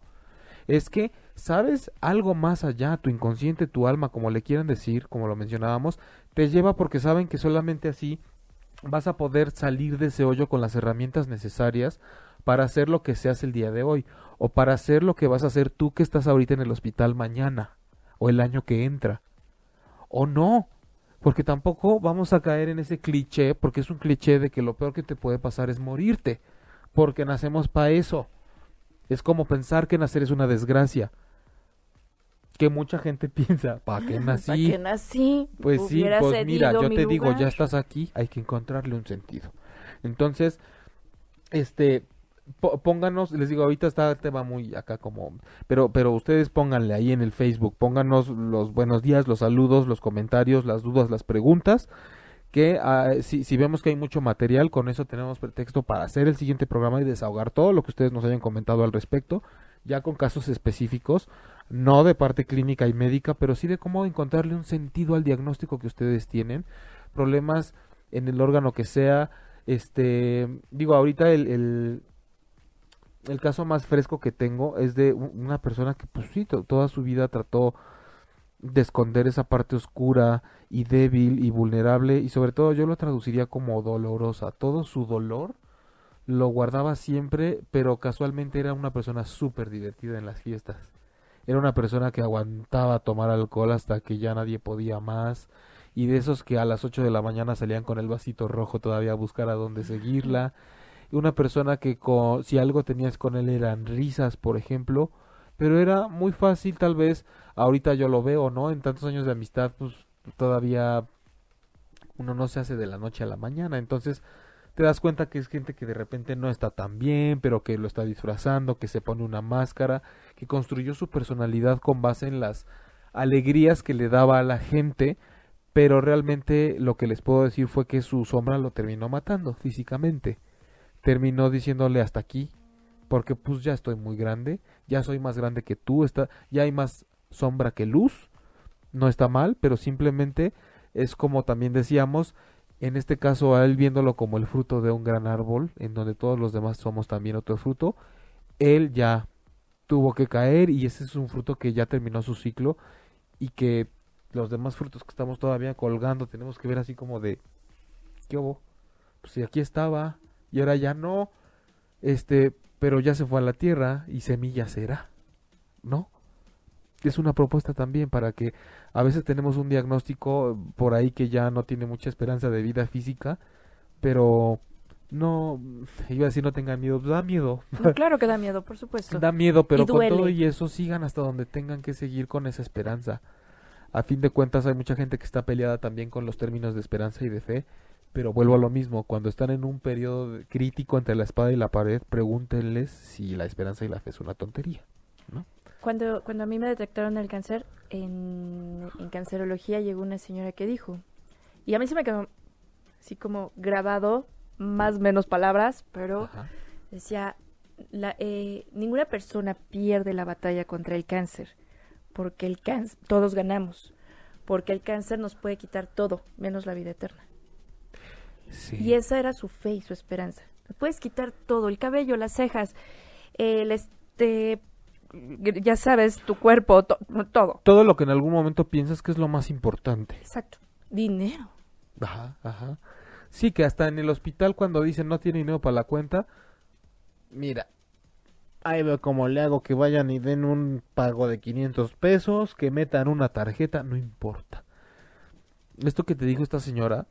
Es que, ¿sabes? Algo más allá, tu inconsciente, tu alma, como le quieran decir, como lo mencionábamos, te lleva porque saben que solamente así vas a poder salir de ese hoyo con las herramientas necesarias para hacer lo que se hace el día de hoy o para hacer lo que vas a hacer tú que estás ahorita en el hospital mañana o el año que entra o no porque tampoco vamos a caer en ese cliché porque es un cliché de que lo peor que te puede pasar es morirte porque nacemos para eso es como pensar que nacer es una desgracia que mucha gente piensa, ¿para qué nací? ¿Para qué nací? Pues sí, pues mira, yo te digo, ya estás aquí, hay que encontrarle un sentido. Entonces, este, pónganos, les digo, ahorita está el tema muy acá como, pero, pero ustedes pónganle ahí en el Facebook, pónganos los buenos días, los saludos, los comentarios, las dudas, las preguntas, que ah, si, si vemos que hay mucho material, con eso tenemos pretexto para hacer el siguiente programa y desahogar todo lo que ustedes nos hayan comentado al respecto, ya con casos específicos no de parte clínica y médica, pero sí de cómo encontrarle un sentido al diagnóstico que ustedes tienen, problemas en el órgano que sea, este, digo, ahorita el, el, el caso más fresco que tengo es de una persona que, pues sí, toda su vida trató de esconder esa parte oscura y débil y vulnerable y sobre todo yo lo traduciría como dolorosa. Todo su dolor lo guardaba siempre, pero casualmente era una persona súper divertida en las fiestas. Era una persona que aguantaba tomar alcohol hasta que ya nadie podía más. Y de esos que a las 8 de la mañana salían con el vasito rojo todavía a buscar a dónde seguirla. Una persona que con, si algo tenías con él eran risas, por ejemplo. Pero era muy fácil, tal vez, ahorita yo lo veo, ¿no? En tantos años de amistad, pues todavía uno no se hace de la noche a la mañana. Entonces, te das cuenta que es gente que de repente no está tan bien, pero que lo está disfrazando, que se pone una máscara, que construyó su personalidad con base en las alegrías que le daba a la gente, pero realmente lo que les puedo decir fue que su sombra lo terminó matando físicamente. Terminó diciéndole hasta aquí, porque pues ya estoy muy grande, ya soy más grande que tú, está, ya hay más sombra que luz, no está mal, pero simplemente es como también decíamos, en este caso a él viéndolo como el fruto de un gran árbol, en donde todos los demás somos también otro fruto, él ya tuvo que caer y ese es un fruto que ya terminó su ciclo y que los demás frutos que estamos todavía colgando tenemos que ver así como de ¿qué hubo? Pues si aquí estaba y ahora ya no, este, pero ya se fue a la tierra y semilla será, ¿no? es una propuesta también para que a veces tenemos un diagnóstico por ahí que ya no tiene mucha esperanza de vida física, pero no, iba a decir no tengan miedo, da miedo. claro que da miedo, por supuesto. Da miedo, pero con todo y eso sigan hasta donde tengan que seguir con esa esperanza. A fin de cuentas hay mucha gente que está peleada también con los términos de esperanza y de fe, pero vuelvo a lo mismo, cuando están en un periodo crítico entre la espada y la pared, pregúntenles si la esperanza y la fe es una tontería. ¿no? Cuando, cuando a mí me detectaron el cáncer, en, en cancerología llegó una señora que dijo, y a mí se me quedó así como grabado, más menos palabras, pero Ajá. decía, la, eh, ninguna persona pierde la batalla contra el cáncer, porque el cáncer, todos ganamos, porque el cáncer nos puede quitar todo, menos la vida eterna. Sí. Y esa era su fe y su esperanza. Puedes quitar todo, el cabello, las cejas, el este, ya sabes, tu cuerpo, to- todo. Todo lo que en algún momento piensas que es lo más importante. Exacto. Dinero. Ajá, ajá. Sí, que hasta en el hospital cuando dicen no tiene dinero para la cuenta, mira, ahí veo cómo le hago que vayan y den un pago de 500 pesos, que metan una tarjeta, no importa. Esto que te dijo esta señora,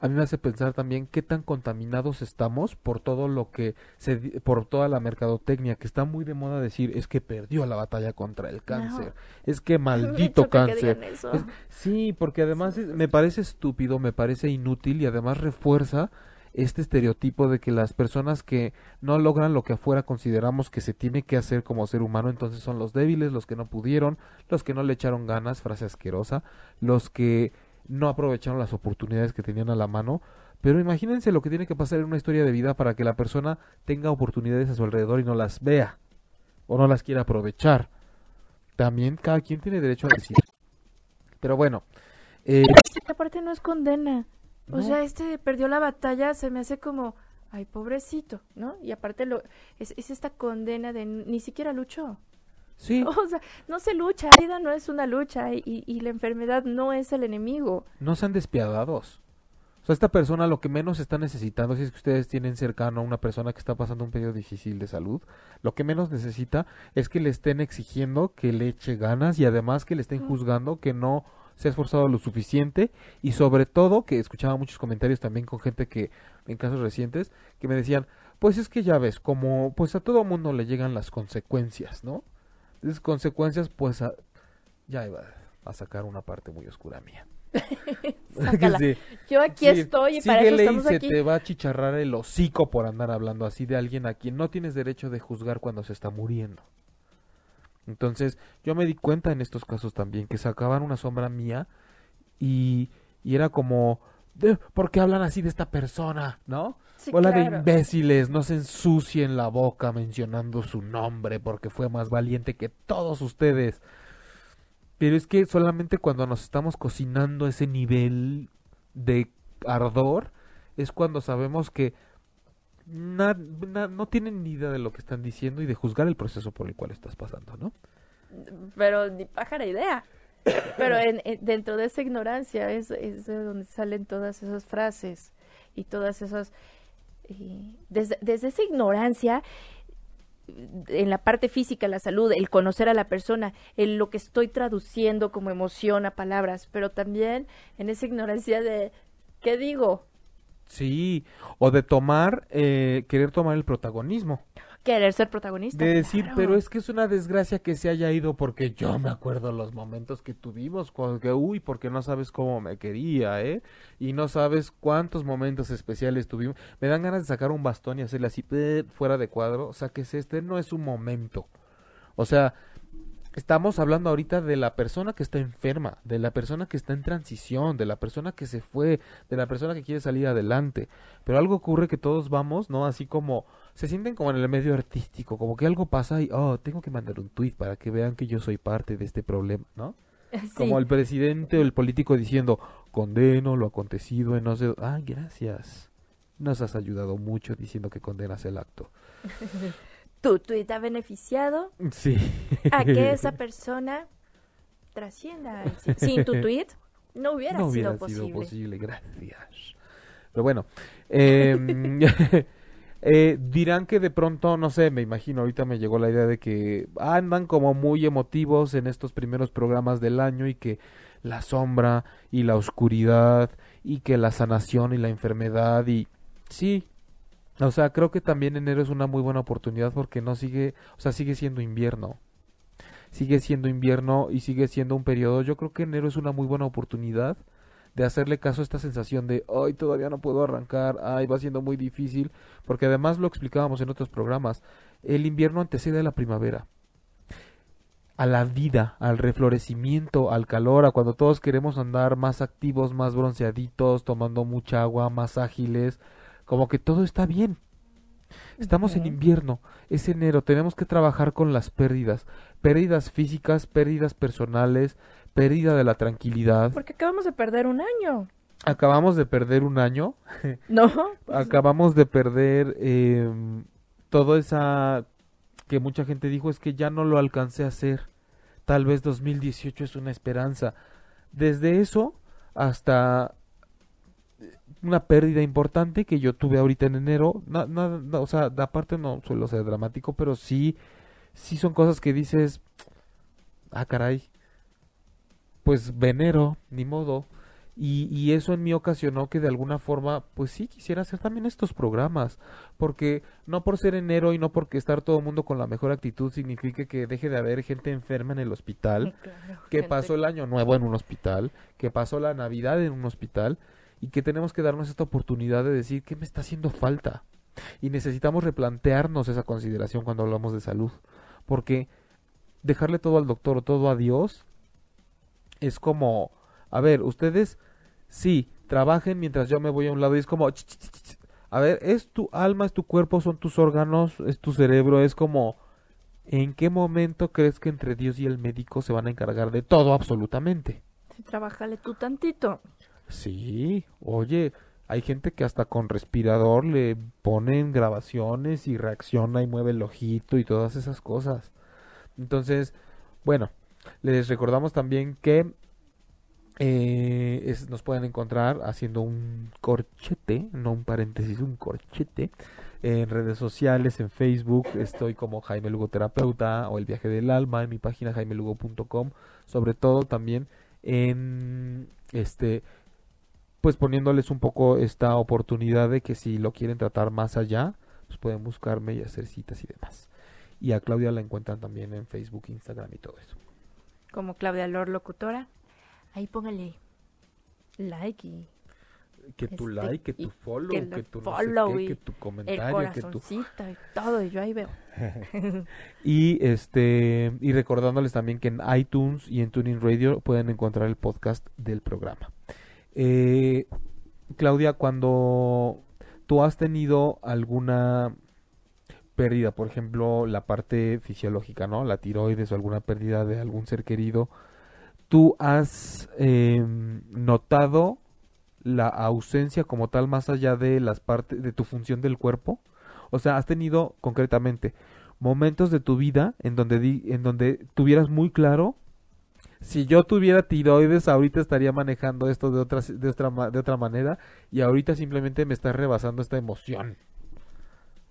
a mí me hace pensar también qué tan contaminados estamos por todo lo que se por toda la mercadotecnia que está muy de moda decir es que perdió la batalla contra el cáncer, es que maldito que cáncer. Es- sí, porque además es- me parece estúpido, me parece inútil y además refuerza este estereotipo de que las personas que no logran lo que afuera consideramos que se tiene que hacer como ser humano, entonces son los débiles, los que no pudieron, los que no le echaron ganas, frase asquerosa, los que no aprovecharon las oportunidades que tenían a la mano. Pero imagínense lo que tiene que pasar en una historia de vida para que la persona tenga oportunidades a su alrededor y no las vea o no las quiera aprovechar. También cada quien tiene derecho a decir. Pero bueno, eh, Aparte no es condena. O sea, este perdió la batalla, se me hace como, ay, pobrecito, ¿no? Y aparte lo es, es esta condena de ni siquiera luchó. Sí, O sea, no se lucha, la vida no es una lucha y, la enfermedad no es el enemigo. no sean despiadados. O sea, esta persona lo que menos está necesitando, si es que ustedes tienen cercano a una persona que está pasando un periodo difícil de salud, lo que menos necesita es que le estén exigiendo que le eche ganas y además que le estén juzgando que no se ha esforzado lo suficiente y sobre todo que escuchaba muchos comentarios también con gente que en casos recientes que me decían, pues es que ya ves, como pues a todo mundo le llegan las consecuencias, ¿no? Esas consecuencias pues a- ya iba a sacar una parte muy oscura mía. Sí. Yo aquí Sí, estoy y para eso síguele y estamos se aquí. te va a chicharrar el hocico por andar hablando así de alguien a quien no tienes derecho de juzgar cuando se está muriendo. Entonces, yo me di cuenta en estos casos también que sacaban una sombra mía y, y era como, "De- ¿por qué hablan así de esta persona? ¿No? Sí, Hola de claro. imbéciles, no se ensucien la boca mencionando su nombre porque fue más valiente que todos ustedes. Pero es que solamente cuando nos estamos cocinando ese nivel de ardor es cuando sabemos que na- na- no tienen ni idea de lo que están diciendo y de juzgar el proceso por el cual estás pasando, ¿no? Pero ni pájara idea. Pero en, en- dentro de esa ignorancia es, es de donde salen todas esas frases y todas esas... desde, desde esa ignorancia, en la parte física, la salud, el conocer a la persona, en lo que estoy traduciendo como emoción a palabras, pero también en esa ignorancia de, ¿qué digo? Sí, o de tomar, eh, querer tomar el protagonismo. Querer ser protagonista. De decir, claro. pero es que es una desgracia que se haya ido porque yo me acuerdo los momentos que tuvimos que, uy, porque no sabes cómo me quería, ¿eh? Y no sabes cuántos momentos especiales tuvimos. Me dan ganas de sacar un bastón y hacerle así, fuera de cuadro, saques este, no es un momento. O sea, estamos hablando ahorita de la persona que está enferma, de la persona que está en transición, de la persona que se fue, de la persona que quiere salir adelante. Pero algo ocurre que todos vamos, ¿no? Así como se sienten como en el medio artístico, como que algo pasa y, oh, tengo que mandar un tweet para que vean que yo soy parte de este problema, ¿no? Sí. Como el presidente o el político diciendo, condeno lo acontecido en no sé... Ah, gracias. Nos has ayudado mucho diciendo que condenas el acto. Tu tweet ha beneficiado Sí. a que esa persona trascienda. Sin- tu tweet no hubiera, no hubiera sido, sido posible. posible. Gracias. Pero bueno, em, eh, dirán que de pronto, no sé, me imagino, ahorita me llegó la idea de que andan como muy emotivos en estos primeros programas del año y que la sombra y la oscuridad y que la sanación y la enfermedad y sí, o sea, creo que también enero es una muy buena oportunidad porque no sigue, o sea, sigue siendo invierno. sigue siendo invierno y sigue siendo un periodo. Yo creo que enero es una muy buena oportunidad de hacerle caso a esta sensación de, ay, todavía no puedo arrancar, ay, va siendo muy difícil, porque además lo explicábamos en otros programas, el invierno antecede a la primavera a la vida, al reflorecimiento, al calor, a cuando todos queremos andar más activos, más bronceaditos, tomando mucha agua, más ágiles, como que todo está bien. Estamos en invierno, es enero, tenemos que trabajar con las pérdidas, pérdidas físicas, pérdidas personales, pérdida de la tranquilidad. Porque acabamos de perder un año. Acabamos de perder un año. No. acabamos de perder eh, toda esa que mucha gente dijo es que ya no lo alcancé a hacer. Tal vez 2018 es una esperanza. Desde eso hasta una pérdida importante que yo tuve ahorita en enero. o sea, aparte no suelo ser dramático, pero sí, sí son cosas que dices, ah, caray, pues venero, ni modo. Y, y, eso en mí ocasionó que de alguna forma, pues sí, quisiera hacer también estos programas, porque no por ser enero y no porque estar todo el mundo con la mejor actitud signifique que deje de haber gente enferma en el hospital, que pasó el año nuevo en un hospital, que pasó la Navidad en un hospital, y que tenemos que darnos esta oportunidad de decir qué me está haciendo falta. Y necesitamos replantearnos esa consideración cuando hablamos de salud, porque dejarle todo al doctor o todo a Dios es como a ver, ustedes sí, trabajen mientras yo me voy a un lado y es como, a ver, es tu alma, es tu cuerpo, son tus órganos, es tu cerebro, es como, ¿en qué momento crees que entre Dios y el médico se van a encargar de todo absolutamente? Sí, trabájale tú tantito. Sí, oye, hay gente que hasta con respirador le ponen grabaciones y reacciona y mueve el ojito y todas esas cosas. Entonces, bueno, les recordamos también que eh, nos pueden encontrar haciendo un corchete, no un paréntesis, un corchete en redes sociales, en Facebook, estoy como Jaime Lugo Terapeuta o El Viaje del Alma en mi página jaimelugo.com, sobre todo también en este pues poniéndoles un poco esta oportunidad de que si lo quieren tratar más allá, pues pueden buscarme y hacer citas y demás. Y a Claudia la encuentran también en Facebook, Instagram y todo eso. Como Claudia Lor Locutora ahí póngale like y que tu este, like, que tu follow, que, tu follow que tu comentario, que tu y todo, y yo ahí veo. y este y recordándoles también que en iTunes y en Tuning Radio pueden encontrar el podcast del programa. Eh, Claudia, cuando tú has tenido alguna pérdida, por ejemplo, la parte fisiológica, ¿no? La tiroides o alguna pérdida de algún ser querido, ¿Tú has em, notado la ausencia como tal más allá de las partes de tu función del cuerpo? O sea, has tenido concretamente momentos de tu vida en donde en donde tuvieras muy claro si yo tuviera tiroides ahorita estaría manejando esto de otra de otra de otra manera y ahorita simplemente me está rebasando esta emoción.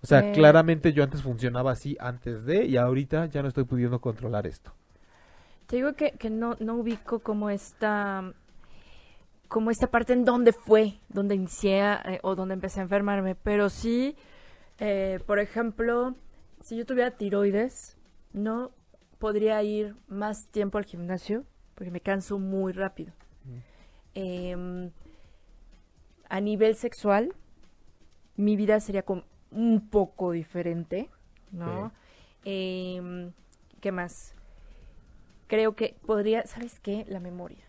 O sea, eh. claramente yo antes funcionaba así antes de y ahorita ya no estoy pudiendo controlar esto. Te digo que, que no, no ubico como esta como esta parte en donde fue, donde inicié eh, o donde empecé a enfermarme, pero sí, eh, por ejemplo, si yo tuviera tiroides, no podría ir más tiempo al gimnasio porque me canso muy rápido. Em, a nivel sexual, mi vida sería un poco diferente, ¿no? Em, ¿Qué más? creo que podría, ¿sabes qué? La memoria.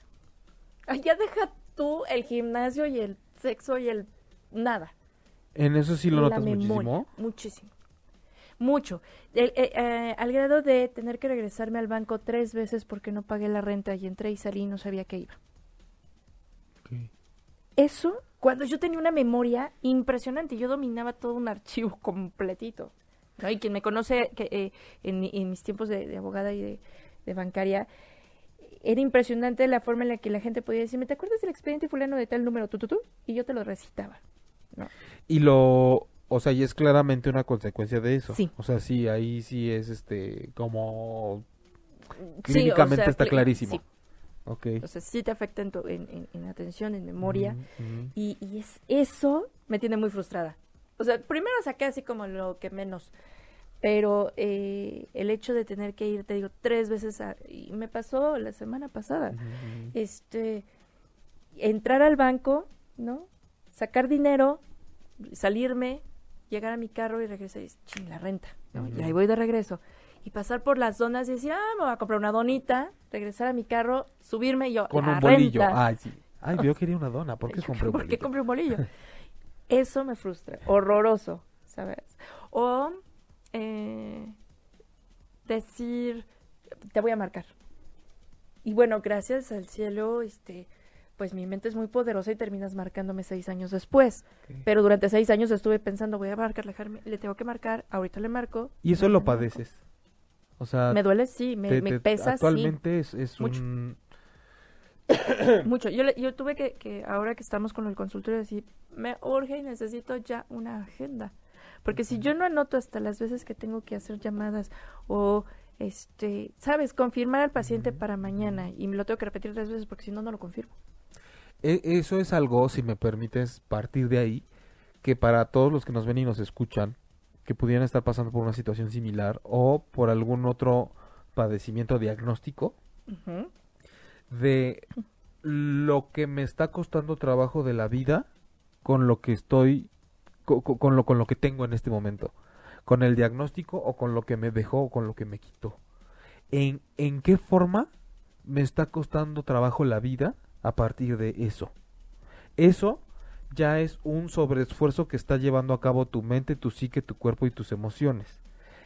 Ay, ya deja tú el gimnasio y el sexo y el nada. En eso sí lo notas muchísimo. Muchísimo. Mucho. Eh, eh, al grado de tener que regresarme al banco tres veces porque no pagué la renta y entré y salí y no sabía qué iba. Eso, cuando yo tenía una memoria impresionante, yo dominaba todo un archivo completito. Y quien me conoce que, eh, en, mis tiempos de abogada y de, de bancaria, era impresionante la forma en la que la gente podía decirme, ¿te acuerdas del expediente fulano de tal número, tú, tú, tú? Y yo te lo recitaba. ¿no? Y lo, o sea, y es claramente una consecuencia de eso. Sí. O sea, sí, ahí sí es este, como, clínicamente está clarísimo. Sí. Okay. O sea, sí te afecta en, en, en, atención, en memoria. Y, y es, eso me tiene muy frustrada. O sea, primero saqué así como lo que menos. pero eh, el hecho de tener que ir, te digo, tres veces, a, y me pasó la semana pasada, este, entrar al banco, ¿no? Sacar dinero, salirme, llegar a mi carro y regresar y ching, la renta, ¿no? Y ahí voy de regreso. Y pasar por las zonas y decir, ah, me voy a comprar una donita, regresar a mi carro, subirme y yo, Con un bolillo. renta. Ay, sí. Ay, yo quería una dona. ¿Por qué compré un ¿Por qué bolillo? compré un bolillo? Eso me frustra, horroroso, ¿sabes? O eh, decir, te voy a marcar. Y bueno, gracias al cielo, este, pues mi mente es muy poderosa y terminas marcándome seis años después. Pero durante seis años estuve pensando, voy a Jaime, le tengo que marcar, ahorita le marco. Y eso lo marco. Padeces. O sea, Me duele, sí, me, te- me pesa, actualmente es, es Mucho. un... sí, mucho. Yo, le- yo tuve que, que, ahora que estamos con el consultorio, decir, me urge y necesito ya una agenda. Porque si yo no anoto hasta las veces que tengo que hacer llamadas o, este, sabes, confirmar al paciente para mañana y me lo tengo que repetir tres veces porque si no, no lo confirmo. E- Eso es algo, si me permites partir de ahí, que para todos los que nos ven y nos escuchan, que pudieran estar pasando por una situación similar o por algún otro padecimiento diagnóstico, de lo que me está costando trabajo de la vida con lo que estoy, co- co- con, lo, con lo que tengo en este momento, con el diagnóstico o con lo que me dejó o con lo que me quitó. ¿En, en qué forma me está costando trabajo la vida a partir de eso? Eso ya es un sobreesfuerzo que está llevando a cabo tu mente, tu psique, tu cuerpo y tus emociones.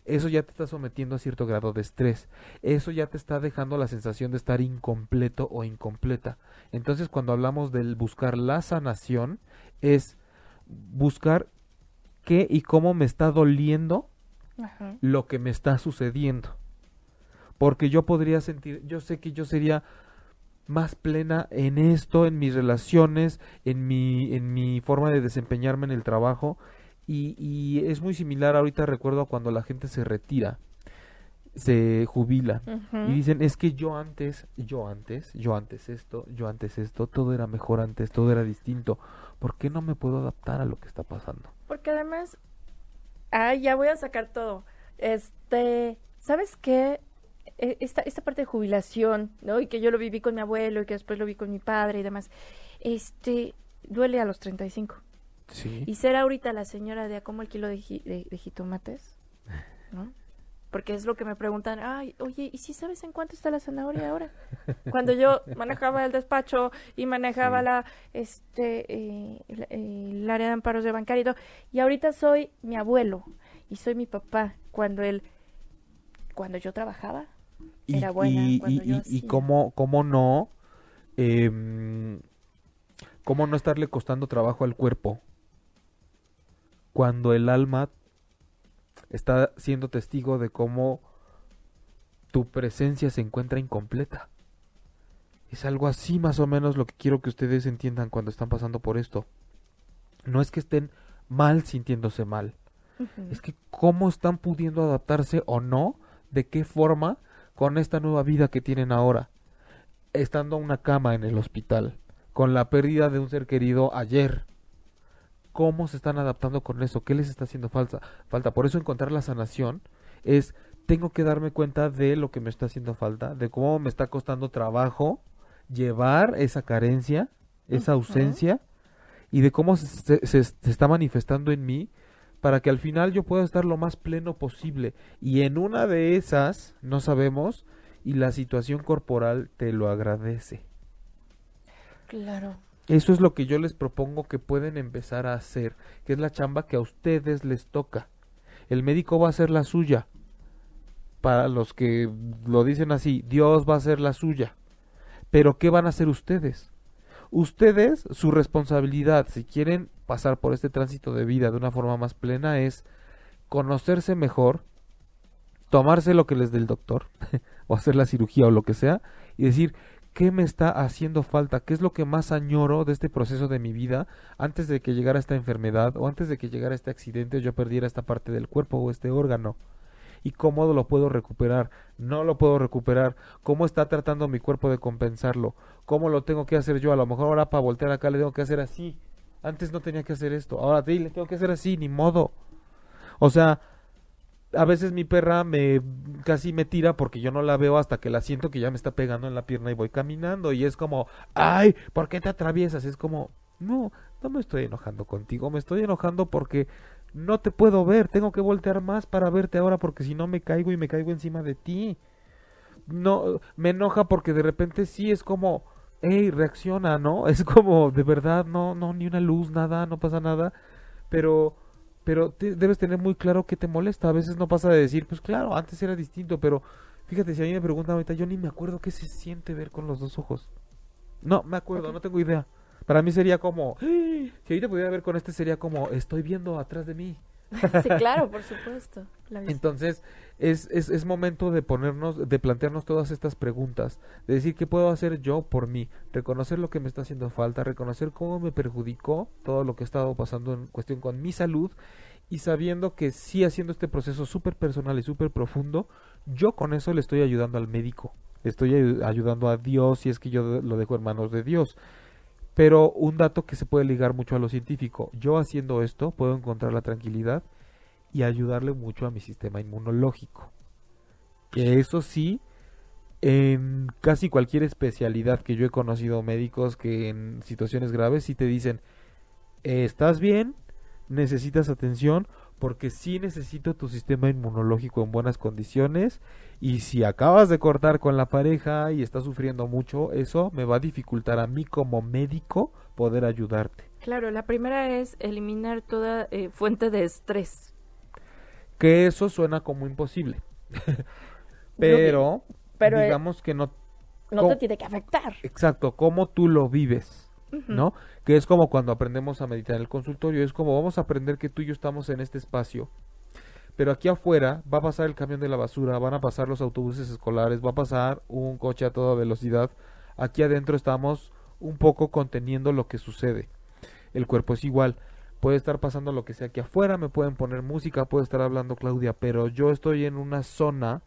Eso ya te está sometiendo a cierto grado de estrés. Eso ya te está dejando la sensación de estar incompleto o incompleta. Entonces, cuando hablamos del buscar la sanación, es buscar qué y cómo me está doliendo Ajá. lo que me está sucediendo. Porque yo podría sentir, yo sé que yo sería más plena en esto, en mis relaciones, en mi, en mi forma de desempeñarme en el trabajo. Y, y es muy similar, ahorita recuerdo a cuando la gente se retira, se jubila. Y dicen, es que yo antes, yo antes, yo antes esto, yo antes esto, todo era mejor antes, todo era distinto. ¿Por qué no me puedo adaptar a lo que está pasando? Porque además, ay, ya voy a sacar todo. Este, ¿sabes qué? E- Esta, esta parte de jubilación, ¿no? Y que yo lo viví con mi abuelo y que después lo vi con mi padre y demás. Este, duele a los 35. Sí. Y ser ahorita la señora de a cómo el kilo de, ji- de, de jitomates, ¿no? Porque es lo que me preguntan, ay, oye, ¿y si sabes en cuánto está la zanahoria ahora? Cuando yo manejaba el despacho y manejaba Sí. la, este, eh, el, eh, el área de amparos de bancario y todo, y ahorita soy mi abuelo y soy mi papá. Cuando él, cuando yo trabajaba, era buena y, cuando y- yo y- y hacía. cómo, cómo no, em, cómo no estarle costando trabajo al cuerpo cuando el alma está siendo testigo de cómo tu presencia se encuentra incompleta. Es algo así más o menos lo que quiero que ustedes entiendan cuando están pasando por esto. No es que estén mal sintiéndose mal, es que cómo están pudiendo adaptarse o no, de qué forma con esta nueva vida que tienen ahora, estando a una cama en el hospital, con la pérdida de un ser querido ayer. ¿Cómo se están adaptando con eso? ¿Qué les está haciendo falta? Falta. Por eso encontrar la sanación es tengo que darme cuenta de lo que me está haciendo falta, de cómo me está costando trabajo llevar esa carencia, esa ausencia y de cómo se- se- se está manifestando en mí para que al final yo pueda estar lo más pleno posible. Y en una de esas, no sabemos, y la situación corporal te lo agradece. Claro. Eso es lo que yo les propongo que pueden empezar a hacer, que es la chamba que a ustedes les toca. El médico va a hacer la suya. Para los que lo dicen así, Dios va a hacer la suya. Pero ¿qué van a hacer ustedes? Ustedes, su responsabilidad, si quieren pasar por este tránsito de vida de una forma más plena, es conocerse mejor, tomarse lo que les dé el doctor, o hacer la cirugía o lo que sea, y decir, ¿qué me está haciendo falta? ¿Qué es lo que más añoro de este proceso de mi vida antes de que llegara esta enfermedad o antes de que llegara este accidente o yo perdiera esta parte del cuerpo o este órgano? ¿Y cómo lo puedo recuperar? No lo puedo recuperar. ¿Cómo está tratando mi cuerpo de compensarlo? ¿Cómo lo tengo que hacer yo? A lo mejor ahora para voltear acá le tengo que hacer así. Antes no tenía que hacer esto. Ahora sí, le tengo que hacer así, ni modo. O sea, a veces mi perra me casi me tira porque yo no la veo hasta que la siento que ya me está pegando en la pierna y voy caminando y es como, ay, ¿por qué te atraviesas? Es como, no, no me estoy enojando contigo, me estoy enojando porque no te puedo ver, tengo que voltear más para verte ahora porque si no me caigo y me caigo encima de ti. No, me enoja porque de repente sí es como, hey, reacciona, ¿no? Es como, de verdad, no, no, ni una luz, nada, no pasa nada, pero pero debes tener muy claro qué te molesta. A veces no pasa de decir, pues claro, antes era distinto, pero fíjate, si a mí me preguntan ahorita, yo ni me acuerdo qué se siente ver con los dos ojos. No, me acuerdo, no tengo idea. Para mí sería como, ¡Ah! si ahorita pudiera ver con este, sería como, estoy viendo atrás de mí. sí, claro, por supuesto. Entonces, es, es, es, momento de ponernos, de plantearnos todas estas preguntas, de decir qué puedo hacer yo por mí, reconocer lo que me está haciendo falta, reconocer cómo me perjudicó todo lo que ha estado pasando en cuestión con mi salud y sabiendo que sí haciendo este proceso súper personal y súper profundo, yo con eso le estoy ayudando al médico, estoy ayudando a Dios si es que yo lo dejo en manos de Dios. Pero un dato que se puede ligar mucho a lo científico, yo haciendo esto puedo encontrar la tranquilidad y ayudarle mucho a mi sistema inmunológico. Que eso sí, en casi cualquier especialidad que yo he conocido médicos que en situaciones graves sí te dicen, ¿estás bien? ¿Necesitas atención? Porque sí necesito tu sistema inmunológico en buenas condiciones y si acabas de cortar con la pareja y estás sufriendo mucho, eso me va a dificultar a mí como médico poder ayudarte. Claro, la primera es eliminar toda eh, fuente de estrés. Que eso suena como imposible. pero, pero, eh, digamos que no... No te tiene que afectar. Exacto, cómo tú lo vives. ¿No? Que es como cuando aprendemos a meditar en el consultorio, es como vamos a aprender que tú y yo estamos en este espacio, pero aquí afuera va a pasar el camión de la basura, van a pasar los autobuses escolares, va a pasar un coche a toda velocidad, aquí adentro estamos un poco conteniendo lo que sucede. El cuerpo es igual, puede estar pasando lo que sea aquí afuera, me pueden poner música, puede estar hablando Claudia, pero yo estoy en una zona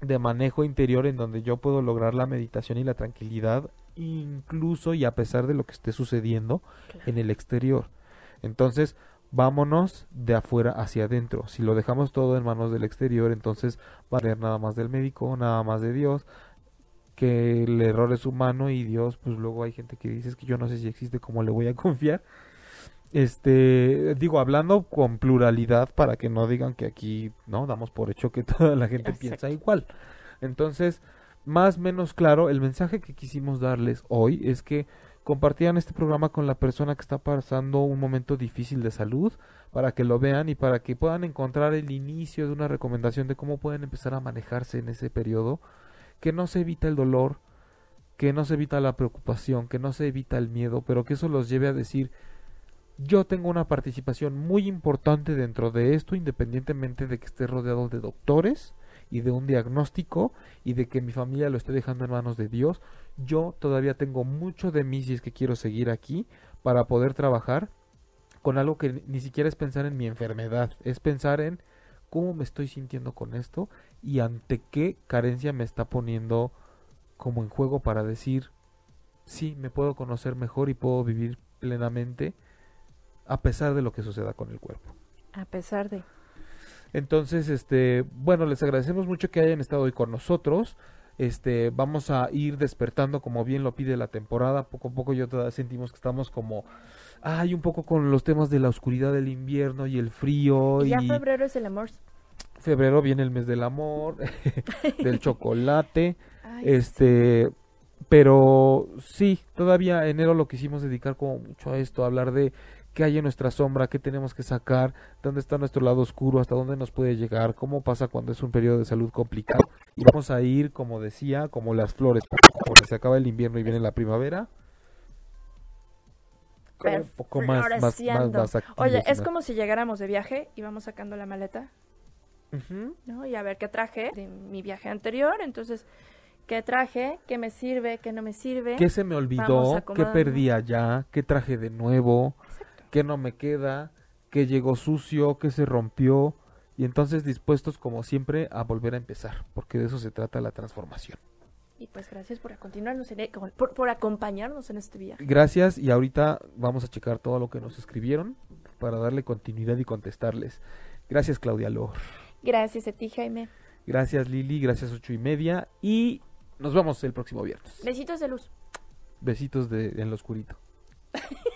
de manejo interior en donde yo puedo lograr la meditación y la tranquilidad incluso y a pesar de lo que esté sucediendo en el exterior. Entonces, vámonos de afuera hacia adentro. Si lo dejamos todo en manos del exterior, entonces va a nada más del médico, nada más de Dios, que el error es humano y Dios, pues luego hay gente que dice que yo no sé si existe, ¿cómo le voy a confiar? Este, digo, hablando con pluralidad para que no digan que aquí, ¿no? Damos por hecho que toda la gente piensa igual. Entonces, más menos claro, el mensaje que quisimos darles hoy es que compartieran este programa con la persona que está pasando un momento difícil de salud para que lo vean y para que puedan encontrar el inicio de una recomendación de cómo pueden empezar a manejarse en ese periodo, que no se evita el dolor, que no se evita la preocupación, que no se evita el miedo, pero que eso los lleve a decir yo tengo una participación muy importante dentro de esto, independientemente de que esté rodeado de doctores, y de un diagnóstico y de que mi familia lo esté dejando en manos de Dios, yo todavía tengo mucho de mí si es que quiero seguir aquí para poder trabajar con algo que ni siquiera es pensar en mi enfermedad, es pensar en cómo me estoy sintiendo con esto y ante qué carencia me está poniendo como en juego para decir, sí, me puedo conocer mejor y puedo vivir plenamente a pesar de lo que suceda con el cuerpo. A pesar de... Entonces, este, bueno, les agradecemos mucho que hayan estado hoy con nosotros. Este, vamos a ir despertando como bien lo pide la temporada. Poco a poco yo todavía sentimos que estamos como ay, un poco con los temas de la oscuridad del invierno y el frío y ya febrero es el amor. Febrero viene el mes del amor, del chocolate. este, pero sí, todavía enero lo quisimos dedicar como mucho a esto, a hablar de qué hay en nuestra sombra, qué tenemos que sacar, dónde está nuestro lado oscuro, hasta dónde nos puede llegar, cómo pasa cuando es un periodo de salud complicado. Y vamos a ir, como decía, como las flores, porque se acaba el invierno y viene la primavera. un poco más, más, más, Oye, es como si llegáramos de viaje y vamos sacando la maleta, ¿no? Y a ver qué traje de mi viaje anterior, entonces qué traje, qué me sirve, qué no me sirve. ¿Qué se me olvidó? ¿Qué perdí allá? ¿Qué traje de nuevo? Qué no me queda, qué llegó sucio, qué se rompió, y entonces dispuestos como siempre a volver a empezar, porque de eso se trata la transformación. Y pues gracias por, continuarnos e, por, por, acompañarnos en este viaje. Gracias y ahorita vamos a checar todo lo que nos escribieron para darle continuidad y contestarles. Gracias Claudia Lor. Gracias a ti, Jaime. Gracias Lili, gracias ocho y media y nos vemos el próximo viernes. Besitos de luz. Besitos de en lo oscurito.